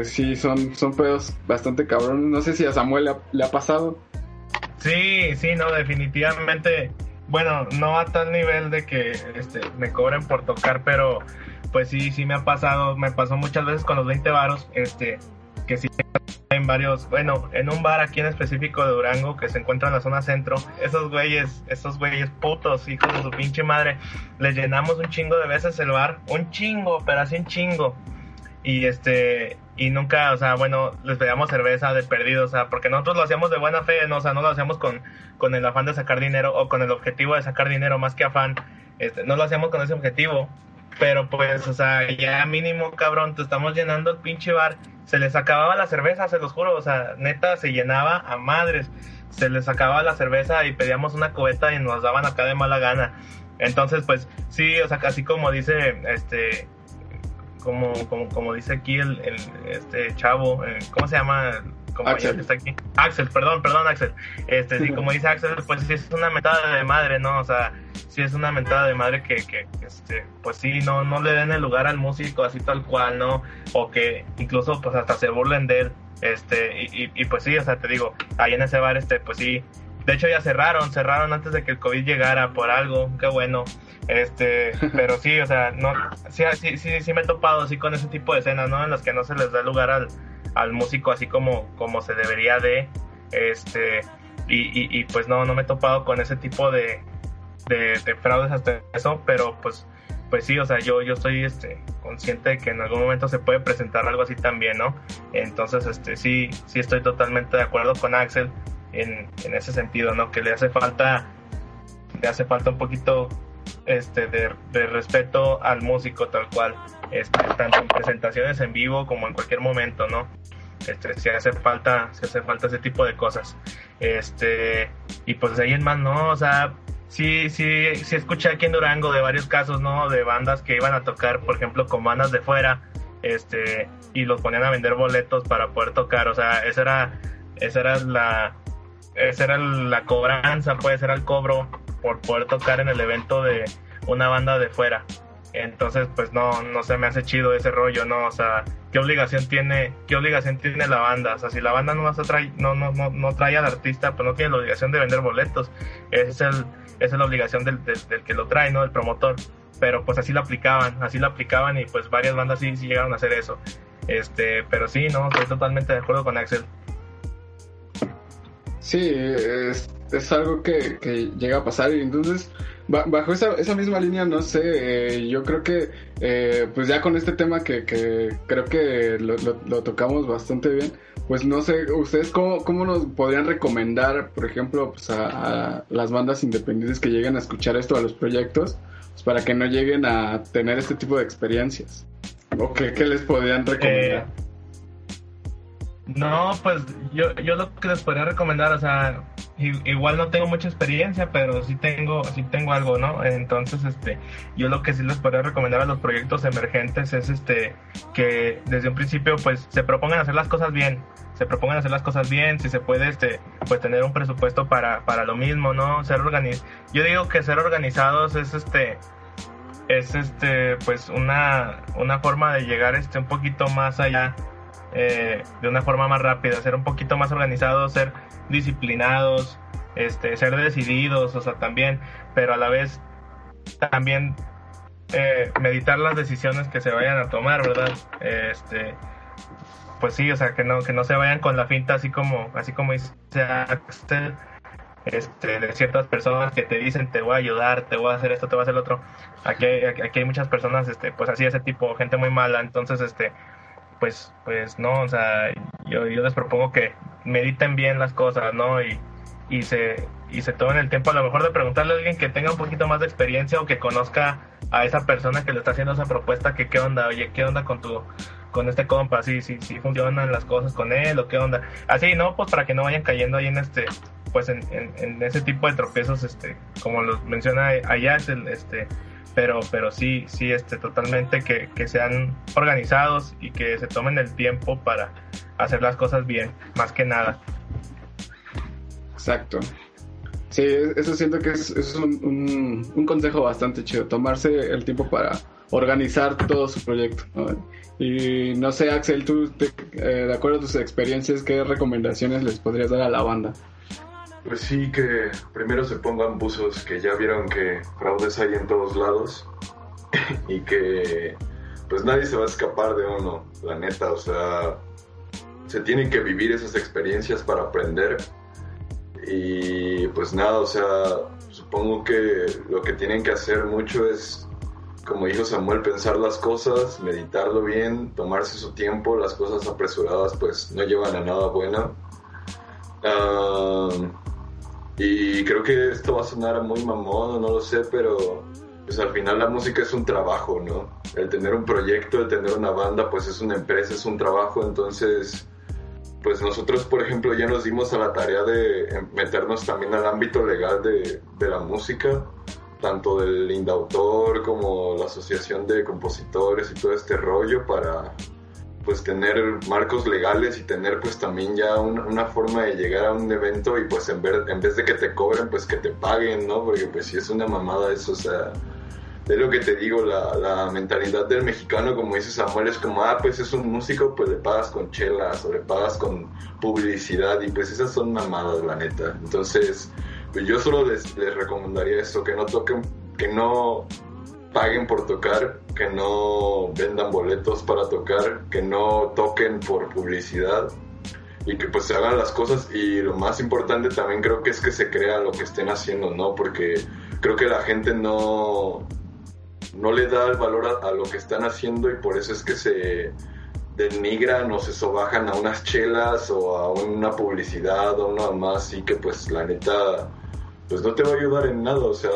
Sí, son, son pedos bastante cabrones. No sé si a Samuel le ha, le ha pasado. Sí, sí, no, definitivamente. Bueno, no a tal nivel de que este, me cobren por tocar, pero pues sí, sí me ha pasado. Me pasó muchas veces con los 20 varos, este, que sí en varios, bueno, en un bar aquí en específico de Durango que se encuentra en la zona centro. Esos güeyes, esos güeyes putos, hijos de su pinche madre, les llenamos un chingo de veces el bar, un chingo, pero así un chingo. Y este, y nunca, o sea, bueno, les pedíamos cerveza de perdido, o sea, porque nosotros lo hacíamos de buena fe, ¿no? o sea, no lo hacíamos con, con el afán de sacar dinero o con el objetivo de sacar dinero más que afán, este, no lo hacíamos con ese objetivo, pero pues, o sea, ya mínimo, cabrón, te estamos llenando el pinche bar, se les acababa la cerveza, se los juro, o sea, neta, se llenaba a madres, se les acababa la cerveza y pedíamos una cubeta y nos daban acá de mala gana. Entonces, pues, sí, o sea, así como dice, este, como, como, como dice aquí el, el este chavo, eh, ¿cómo se llama? Axel. que está aquí. Axel, perdón, perdón, Axel. Este, sí, (laughs) como dice Axel, pues sí es una mentada de madre, ¿no? O sea, sí es una mentada de madre que, que este, pues sí, no, no le den el lugar al músico así tal cual, ¿no? O que incluso pues hasta se burlen de él. Este, y, y, y, pues sí, o sea, te digo, ahí en ese bar, este, pues sí, de hecho ya cerraron, cerraron antes de que el COVID llegara por algo, qué bueno. Este, (laughs) pero sí, o sea, no, sí, sí, sí, sí me he topado así con ese tipo de escenas, ¿no? En las que no se les da lugar al, al músico así como, como se debería de, este, y, y, y pues no, no me he topado con ese tipo de, de, de fraudes hasta eso, pero pues, pues sí, o sea, yo, yo estoy este, consciente de que en algún momento se puede presentar algo así también, ¿no? Entonces, este, sí, sí estoy totalmente de acuerdo con Axel en, en ese sentido, ¿no? Que le hace falta, le hace falta un poquito este de, respeto al músico tal cual, este, tanto en presentaciones en vivo como en cualquier momento, ¿no? Este, si hace falta, si hace falta ese tipo de cosas. Este, y pues ahí en más, ¿no? O sea, sí, sí, sí escuché aquí en Durango de varios casos, ¿no? De bandas que iban a tocar, por ejemplo, con bandas de fuera, este, y los ponían a vender boletos para poder tocar, o sea, esa era, esa era la, esa era la cobranza, puede ser el cobro por poder tocar en el evento de una banda de fuera. Entonces, pues no, no se me hace chido ese rollo, ¿no? O sea, ¿qué obligación tiene, qué obligación tiene la banda? O sea, si la banda no, se trae, no, no, no, no trae al artista, pues no tiene la obligación de vender boletos. Esa es, el, es la obligación del, del, del que lo trae, ¿no? El promotor. Pero pues así lo aplicaban, así lo aplicaban y pues varias bandas sí, sí llegaron a hacer eso. Este, pero sí, no, estoy totalmente de acuerdo con Axel. Sí, es, es algo que, que, llega a pasar y entonces bajo esa, esa misma línea, no sé, eh, yo creo que eh, pues ya con este tema que, que creo que lo, lo, lo, tocamos bastante bien, pues no sé, ustedes cómo, cómo nos podrían recomendar, por ejemplo, pues a, las bandas independientes que lleguen a escuchar esto, a los proyectos, pues para que no lleguen a tener este tipo de experiencias. ¿O qué, qué les podrían recomendar? Eh... No, pues yo, yo lo que les podría recomendar, o sea, igual no tengo mucha experiencia, pero sí tengo, sí tengo algo, ¿no? Entonces, este, yo lo que sí les podría recomendar a los proyectos emergentes es este, que desde un principio, pues, se propongan hacer las cosas bien, se propongan hacer las cosas bien, si se puede, este, pues tener un presupuesto para, para lo mismo, ¿no? Ser yo digo que ser organizados es este, es este, pues una, una forma de llegar este un poquito más allá eh, de una forma más rápida, ser un poquito más organizados, ser disciplinados, este, ser decididos, o sea, también, pero a la vez también eh, meditar las decisiones que se vayan a tomar, ¿verdad? Este, pues sí, o sea, que no, que no se vayan con la finta así como, así como dice Axel, este, de ciertas personas que te dicen te voy a ayudar, te voy a hacer esto, te voy a hacer otro. Aquí, aquí, aquí hay muchas personas, este, pues así, ese tipo, gente muy mala, entonces, este, pues, pues no, o sea, yo, yo les propongo que mediten bien las cosas, ¿no? Y, y, se, y se tomen el tiempo a lo mejor de preguntarle a alguien que tenga un poquito más de experiencia o que conozca a esa persona que le está haciendo esa propuesta, que qué onda, oye, qué onda con tu con este compa, sí, sí, sí, funcionan las cosas con él o qué onda. Así, ¿no? Pues para que no vayan cayendo ahí en este, pues en, en, en ese tipo de tropiezos, este, como los menciona allá, este, pero pero sí sí este totalmente que, que, sean organizados y que se tomen el tiempo para hacer las cosas bien más que nada. Exacto. Sí eso siento que es, es un, un, un, consejo bastante chido tomarse el tiempo para organizar todo su proyecto y no sé Axel tú te, eh, de acuerdo a tus experiencias qué recomendaciones les podrías dar a la banda pues sí, que primero se pongan buzos, que ya vieron que fraudes hay en todos lados (laughs) y que pues nadie se va a escapar de uno, la neta, o sea, se tienen que vivir esas experiencias para aprender y pues nada, o sea, supongo que lo que tienen que hacer mucho es, como dijo Samuel, pensar las cosas, meditarlo bien, tomarse su tiempo, las cosas apresuradas pues no llevan a nada bueno. Uh, y creo que esto va a sonar muy mamón, no lo sé, pero pues al final la música es un trabajo, ¿no? El tener un proyecto, el tener una banda, pues es una empresa, es un trabajo, entonces pues nosotros, por ejemplo, ya nos dimos a la tarea de meternos también al ámbito legal de, de la música tanto del Indautor como la Asociación de Compositores y todo este rollo para pues tener marcos legales y tener pues también ya un- una forma de llegar a un evento y pues en, ver- en vez de que te cobren pues que te paguen, ¿no? Porque pues si es una mamada eso, o sea, es lo que te digo, la, la mentalidad del mexicano, como dice Samuel, es como, ah, pues es un músico, pues le pagas con chelas o le pagas con publicidad y pues esas son mamadas, la neta. Entonces, pues yo solo les, les recomendaría eso, que no toquen, que no paguen por tocar, que no vendan boletos para tocar, que no toquen por publicidad y que pues se hagan las cosas y lo más importante también creo que es que se crea lo que estén haciendo, ¿no? Porque creo que la gente no, no le da el valor a, a lo que están haciendo y por eso es que se denigran o se sobajan a unas chelas o a una publicidad o una más así que pues la neta pues no te va a ayudar en nada, o sea,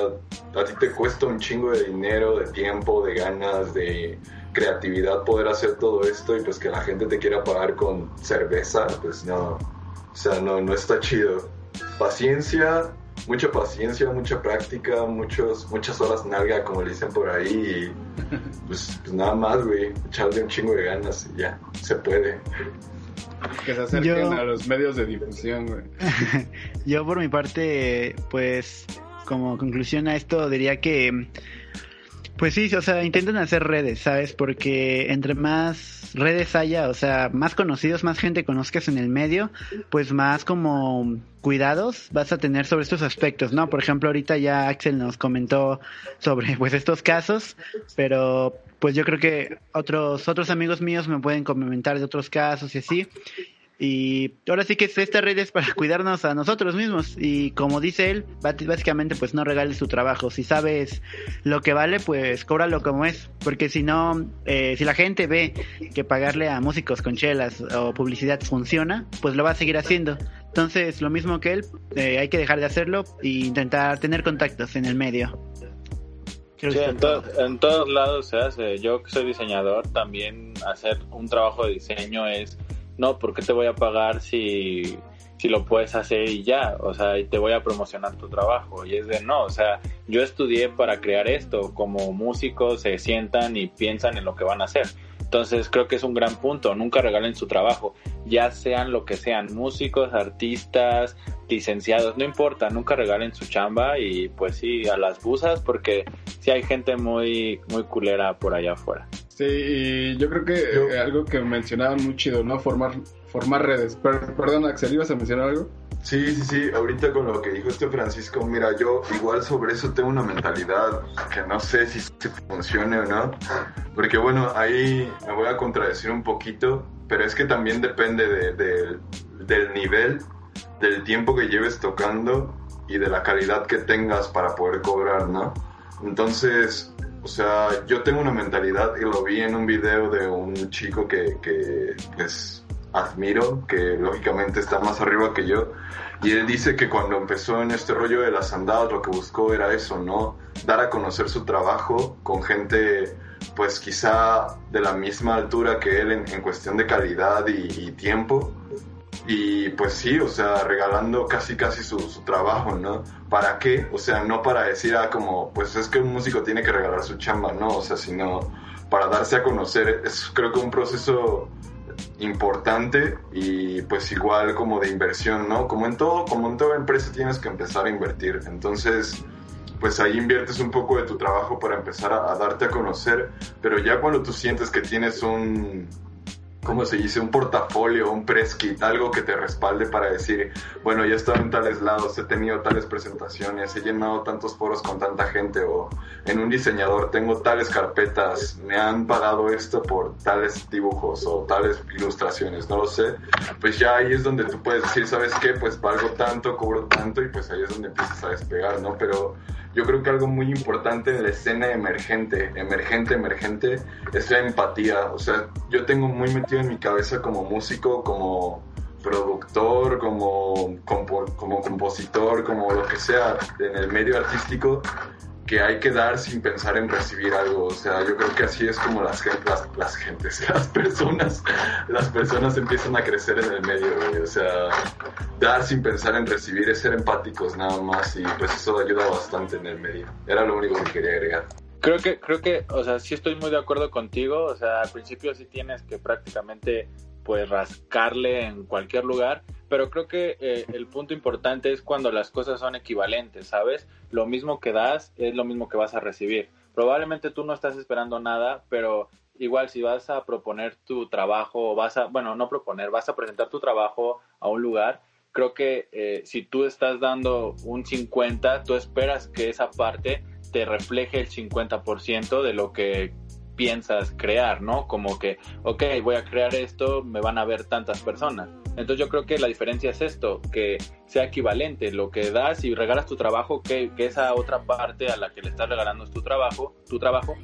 a ti te cuesta un chingo de dinero, de tiempo, de ganas, de creatividad poder hacer todo esto y pues que la gente te quiera pagar con cerveza, pues no, o sea, no, no está chido. Paciencia, mucha paciencia, mucha práctica, muchos, muchas horas nalga, como le dicen por ahí, y pues, pues nada más, güey, echarle un chingo de ganas y ya, se puede. Que se acerquen Yo- a los medios de difusión, güey. (laughs) Yo por mi parte, pues como conclusión a esto diría que, pues sí, o sea, intenten hacer redes, ¿sabes? Porque entre más redes haya, o sea, más conocidos, más gente conozcas en el medio, pues más como cuidados vas a tener sobre estos aspectos, ¿no? Por ejemplo, ahorita ya Axel nos comentó sobre pues estos casos, pero pues yo creo que otros otros amigos míos me pueden comentar de otros casos y así. Y ahora sí que esta red es para (laughs) cuidarnos a nosotros mismos. Y como dice él, básicamente pues no regales tu trabajo. Si sabes lo que vale, pues cóbralo como es. Porque si no, eh, si la gente ve que pagarle a músicos con chelas o publicidad funciona, pues lo va a seguir haciendo. Entonces, lo mismo que él, eh, hay que dejar de hacerlo e intentar tener contactos en el medio. Sí, en, to- en todos lados se hace. Yo que soy diseñador, también hacer un trabajo de diseño es, no, ¿por qué te voy a pagar si, si lo puedes hacer y ya? O sea, y te voy a promocionar tu trabajo. Y es de, no, o sea, yo estudié para crear esto. Como músicos se sientan y piensan en lo que van a hacer. Entonces creo que es un gran punto. Nunca regalen su trabajo. Ya sean lo que sean, músicos, artistas, licenciados, no importa, nunca regalen su chamba y pues sí, a las busas porque sí hay gente muy, muy culera por allá afuera. Sí, y yo creo que eh, algo que mencionaban muy chido, ¿no? Formar, formar redes. Per- perdón, Axel, ¿ibas a mencionar algo? Sí, sí, sí, ahorita con lo que dijo este Francisco, mira, yo igual sobre eso tengo una mentalidad que no sé si funcione o no, porque bueno, ahí me voy a contradecir un poquito, pero es que también depende de- de- del nivel, del tiempo que lleves tocando y de la calidad que tengas para poder cobrar, ¿no? Entonces, o sea, yo tengo una mentalidad y lo vi en un video de un chico que, que pues admiro, que lógicamente está más arriba que yo, y él dice que cuando empezó en este rollo de las andadas lo que buscó era eso, ¿no? Dar a conocer su trabajo con gente pues quizá de la misma altura que él en, cuestión de calidad y, y tiempo. Y pues sí, o sea, regalando casi casi su, su trabajo, ¿no? ¿Para qué? O sea, no para decir, ah, como, pues es que un músico tiene que regalar su chamba, ¿no? O sea, sino para darse a conocer. Es creo que un proceso importante y pues igual como de inversión, ¿no? Como en todo, como en toda empresa tienes que empezar a invertir. Entonces, pues ahí inviertes un poco de tu trabajo para empezar a, a darte a conocer, pero ya cuando tú sientes que tienes un, ¿cómo se dice? Un portafolio, un press algo que te respalde para decir, bueno, ya he estado en tales lados, he tenido tales presentaciones, he llenado tantos foros con tanta gente, o en un diseñador tengo tales carpetas, me han pagado esto por tales dibujos o tales ilustraciones, no lo sé. Pues ya ahí es donde tú puedes decir, ¿sabes qué? Pues valgo tanto, cobro tanto, y pues ahí es donde empiezas a despegar, ¿no? Pero yo creo que algo muy importante en la escena emergente, emergente, emergente, es la empatía. O sea, yo tengo muy metido en mi cabeza como músico, como productor, como, compo- como compositor, como lo que sea en el medio artístico, que hay que dar sin pensar en recibir algo. O sea, yo creo que así es como las, las, las gentes, (laughs) las personas, las personas empiezan a crecer en el medio, güey. O sea, dar sin pensar en recibir, es ser empáticos nada más y pues eso ayuda bastante en el medio. Era lo único que quería agregar. Creo que, creo que, o sea, sí estoy muy de acuerdo contigo. O sea, al principio sí tienes que prácticamente, pues, rascarle en cualquier lugar. Pero creo que eh, el punto importante es cuando las cosas son equivalentes, ¿sabes? Lo mismo que das es lo mismo que vas a recibir. Probablemente tú no estás esperando nada, pero igual si vas a proponer tu trabajo, vas a, bueno, no proponer, vas a presentar tu trabajo a un lugar, creo que eh, si tú estás dando un 50, tú esperas que esa parte te refleje el 50% de lo que piensas crear, ¿no? Como que, ok, voy a crear esto, me van a ver tantas personas. Entonces yo creo que la diferencia es esto, que sea equivalente, lo que das y regalas tu trabajo, que, esa otra parte a la que le estás regalando es tu trabajo, tu trabajo,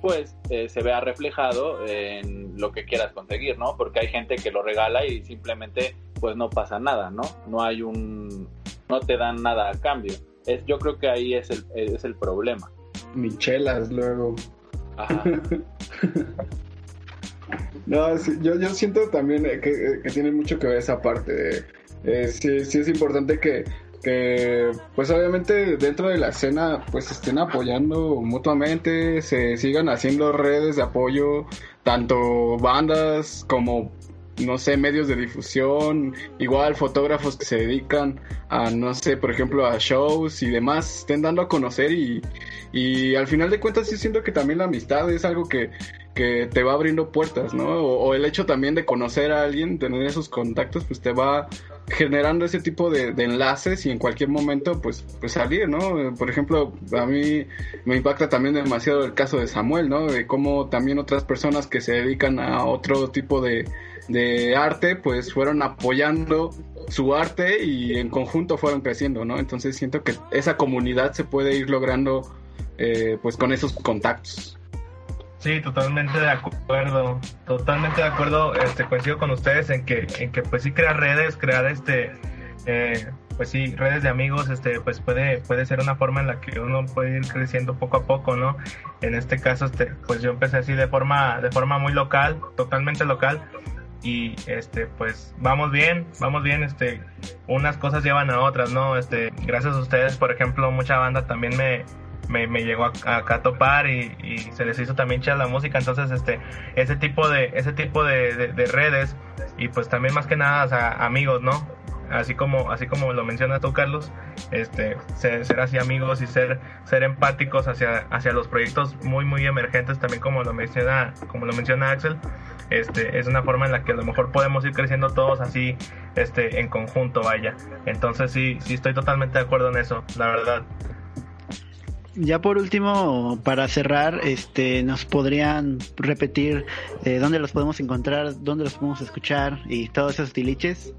pues eh, se vea reflejado en lo que quieras conseguir, ¿no? Porque hay gente que lo regala y simplemente pues no pasa nada, ¿no? No hay un, no te dan nada a cambio. Es, yo creo que ahí es el, es el problema. Michelas luego. Ajá. (laughs) No, sí, yo, yo siento también eh, que, que tiene mucho que ver esa parte. De, eh, sí, sí es importante que, que, pues obviamente dentro de la escena, pues estén apoyando mutuamente, se sigan haciendo redes de apoyo, tanto bandas como, no sé, medios de difusión, igual fotógrafos que se dedican a, no sé, por ejemplo, a shows y demás, estén dando a conocer y, y al final de cuentas sí siento que también la amistad es algo que, que te va abriendo puertas, ¿no? O, o, el hecho también de conocer a alguien, tener esos contactos, pues te va generando ese tipo de, de, enlaces y en cualquier momento, pues, pues salir, ¿no? Por ejemplo, a mí me impacta también demasiado el caso de Samuel, ¿no? De cómo también otras personas que se dedican a otro tipo de, de arte, pues fueron apoyando su arte y en conjunto fueron creciendo, ¿no? Entonces siento que esa comunidad se puede ir logrando, eh, pues, con esos contactos. Sí, totalmente de acuerdo, totalmente de acuerdo, este, coincido con ustedes en que, en que pues sí crear redes, crear este, eh, pues sí, redes de amigos, este, pues puede, puede ser una forma en la que uno puede ir creciendo poco a poco, ¿no? En este caso, este, pues yo empecé así de forma, de forma muy local, totalmente local, y este pues vamos bien vamos bien este unas cosas llevan a otras no este gracias a ustedes por ejemplo mucha banda también me me, llegó a, a, topar y, y, se les hizo también chida la música entonces este ese tipo de ese tipo de, de, de redes y pues también más que nada amigos no así como así como lo mencionas tú Carlos este ser, ser, así amigos y ser ser empáticos hacia hacia los proyectos muy muy emergentes también como lo menciona como lo menciona Axel este es una forma en la que a lo mejor podemos ir creciendo todos así este en conjunto vaya entonces sí sí estoy totalmente de acuerdo en eso la verdad ya por último, para cerrar, este, nos podrían repetir eh, dónde los podemos encontrar, dónde los podemos escuchar y todos esos tiliches.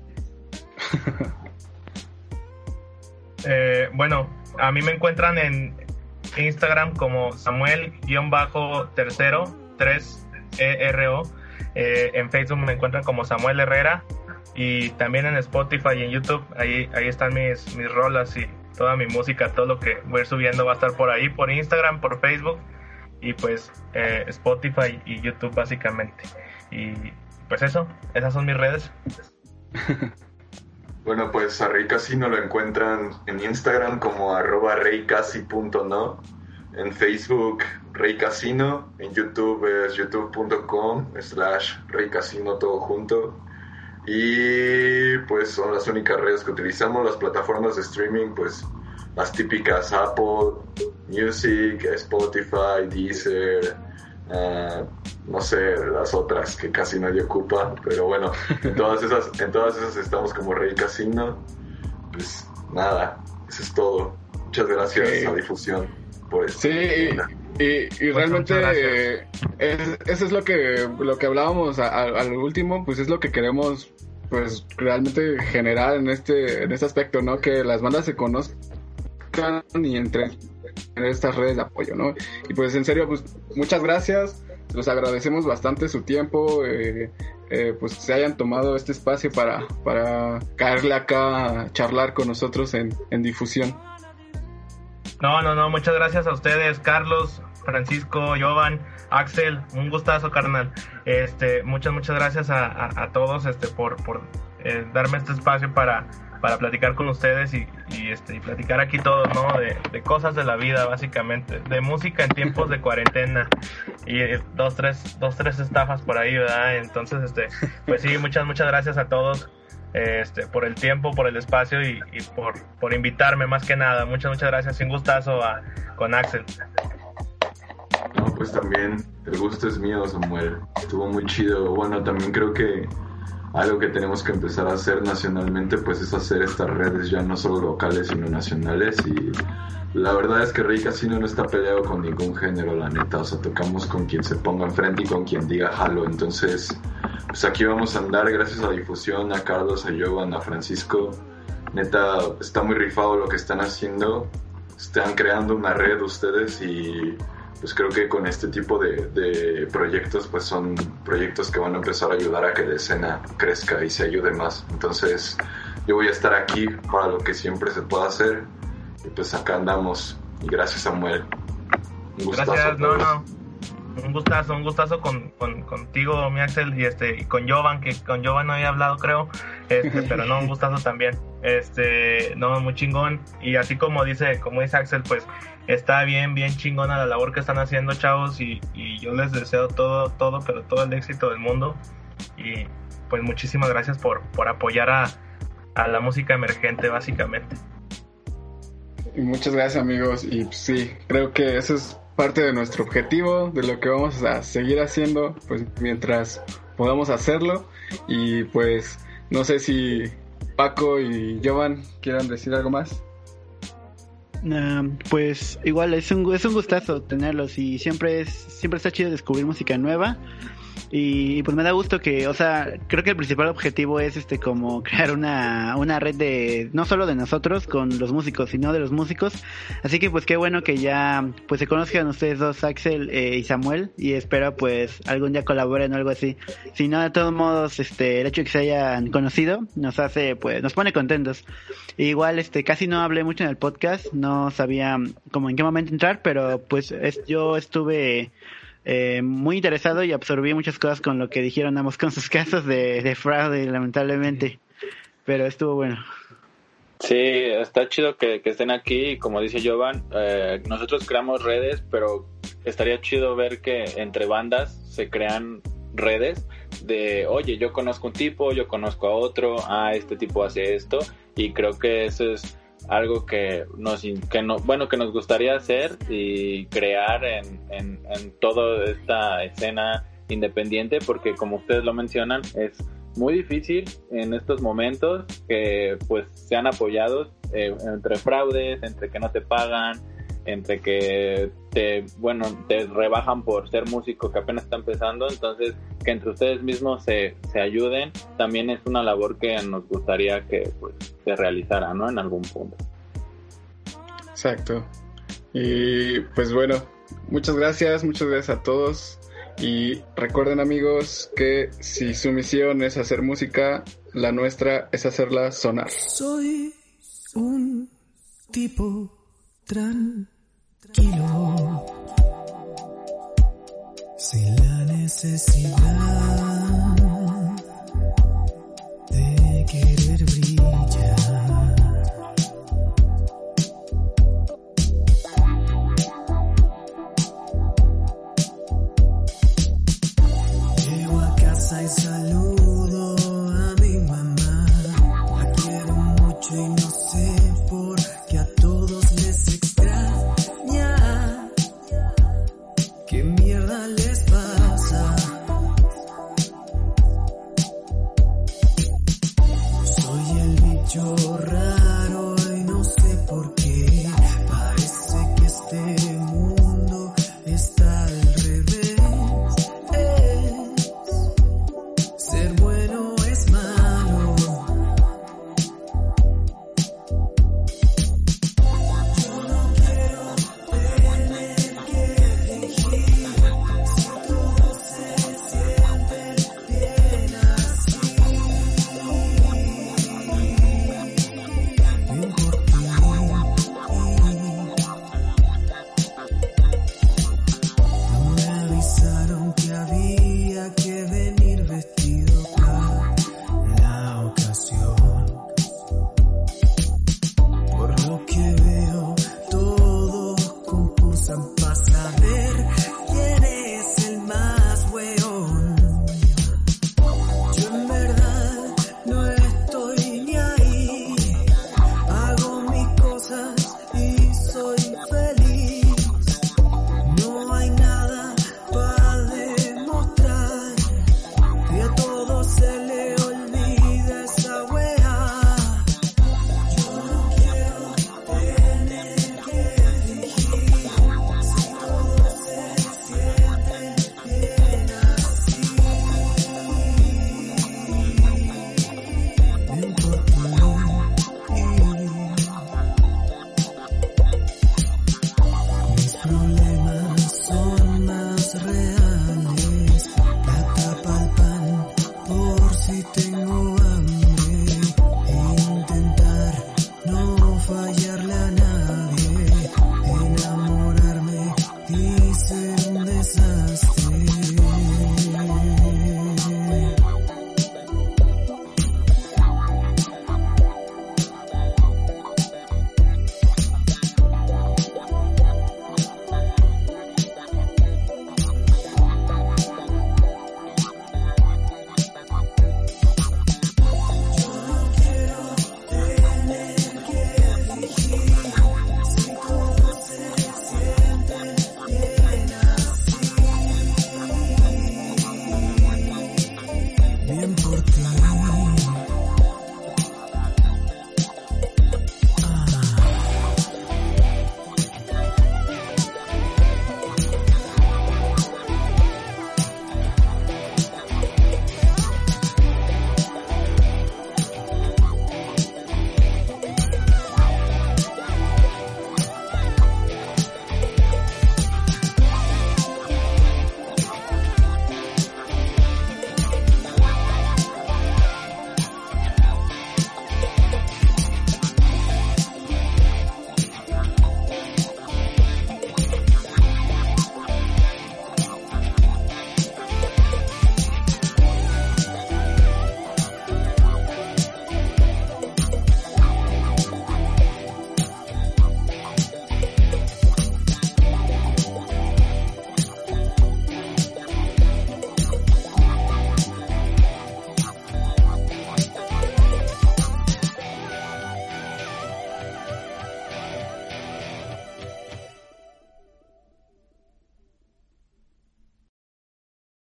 (laughs) eh, bueno, a mí me encuentran en Instagram como Samuel-tercero 3ERO. Eh, en Facebook me encuentran como Samuel Herrera y también en Spotify y en YouTube. Ahí, ahí están mis, mis rolas y toda mi música, todo lo que voy a ir subiendo va a estar por ahí, por Instagram, por Facebook y pues eh, Spotify y YouTube básicamente. Y pues eso, esas son mis redes. (laughs) Bueno, pues a Rey Casino lo encuentran en Instagram como arroba reycasi.no, en Facebook Rey Casino, en YouTube es youtube.com slash Rey Casino todo junto. Y pues son las únicas redes que utilizamos, las plataformas de streaming, pues las típicas Apple Music, Spotify, Deezer, uh, no sé, las otras que casi nadie ocupa, pero bueno, en todas esas, en todas esas estamos como Rey Casino. Pues nada, eso es todo. Muchas gracias sí. a difusión. Pues, sí, y, y, y realmente eh, es, eso es lo que lo que hablábamos al último, pues es lo que queremos pues realmente generar en este en este aspecto, ¿no? Que las bandas se conozcan y entre en estas redes de apoyo, ¿no? Y pues en serio, pues muchas gracias, los agradecemos bastante su tiempo, eh, eh, pues se hayan tomado este espacio para, para caerle acá a charlar con nosotros en, en difusión. No, no, no, muchas gracias a ustedes, Carlos, Francisco, Jovan, Axel, un gustazo, carnal. Este, muchas, muchas gracias a, a, todos este, por, por eh, darme este espacio para, para platicar con ustedes y, y, este, y platicar aquí todos, ¿no? De, de cosas de la vida, básicamente, de música en tiempos de cuarentena y eh, dos, tres, dos, tres estafas por ahí, ¿verdad? Entonces, este, pues sí, muchas, muchas gracias a todos este, por el tiempo, por el espacio y, y por, por invitarme más que nada. Muchas, muchas gracias. Un gustazo a, con Axel. No, pues también el gusto es mío, Samuel. Estuvo muy chido. Bueno, también creo que algo que tenemos que empezar a hacer nacionalmente, pues es hacer estas redes ya no solo locales, sino nacionales. Y la verdad es que Rey Casino no está peleado con ningún género, la neta. O sea, tocamos con quien se ponga enfrente y con quien diga jalo. Entonces, pues aquí vamos a andar gracias a Difusión, a Carlos, a Jovan, a Francisco. Neta, está muy rifado lo que están haciendo. Están creando una red ustedes y pues creo que con este tipo de, de, proyectos pues son proyectos que van a empezar a ayudar a que la escena crezca y se ayude más. Entonces yo voy a estar aquí para lo que siempre se pueda hacer y pues acá andamos. Y gracias Samuel. Un gustazo. Gracias, no, no. Un gustazo, un gustazo con, con, contigo, mi Axel, y este, y con Jovan, que con Jovan no había hablado, creo, este, pero no, un (laughs) gustazo también. Este, no, muy chingón. Y así como dice, como dice Axel, pues está bien, bien chingona la labor que están haciendo, chavos, y, y yo les deseo todo, todo, pero todo el éxito del mundo. Y pues muchísimas gracias por, por apoyar a, a la música emergente, básicamente. Y muchas gracias, amigos. Y pues, sí, creo que eso es parte de nuestro objetivo, de lo que vamos a seguir haciendo, pues mientras podamos hacerlo. Y pues no sé si Paco y Jovan quieran decir algo más. Pues igual es un, es un gustazo tenerlos y siempre es siempre está chido descubrir música nueva y pues me da gusto que, o sea, creo que el principal objetivo es este como (laughs) crear una, una red de, no solo de nosotros con los músicos, sino de los músicos. Así que pues qué bueno que ya pues se conozcan ustedes dos, Axel eh, y Samuel, y espero pues algún día colaboren o algo así. Si no, de todos modos, este, el hecho de que se hayan conocido nos hace, pues, nos pone contentos. igual, este, casi no hablé mucho en el podcast, no sabía como en qué momento entrar, pero pues es, yo estuve eh, muy interesado y absorbí muchas cosas con lo que dijeron ambos con sus casos de, de fraude, lamentablemente. Pero estuvo bueno. Sí, está chido que, que estén aquí como dice Jovan, eh, nosotros creamos redes, pero estaría chido ver que entre bandas se crean redes de, oye, yo conozco un tipo, yo conozco a otro, ah, este tipo hace esto y creo que eso es algo que nos que no, bueno que nos gustaría hacer y crear en, en, en toda esta escena independiente porque como ustedes lo mencionan es muy difícil en estos momentos que pues sean apoyados eh, entre fraudes entre que no te pagan entre que te bueno te rebajan por ser músico que apenas está empezando entonces que entre ustedes mismos se, se ayuden también es una labor que nos gustaría que pues se realizara no en algún punto. Exacto. Y pues bueno muchas gracias muchas gracias a todos. Y recuerden amigos que si su misión es hacer música la nuestra es hacerla sonar. Soy un tipo tranquilo. Sin la necesidad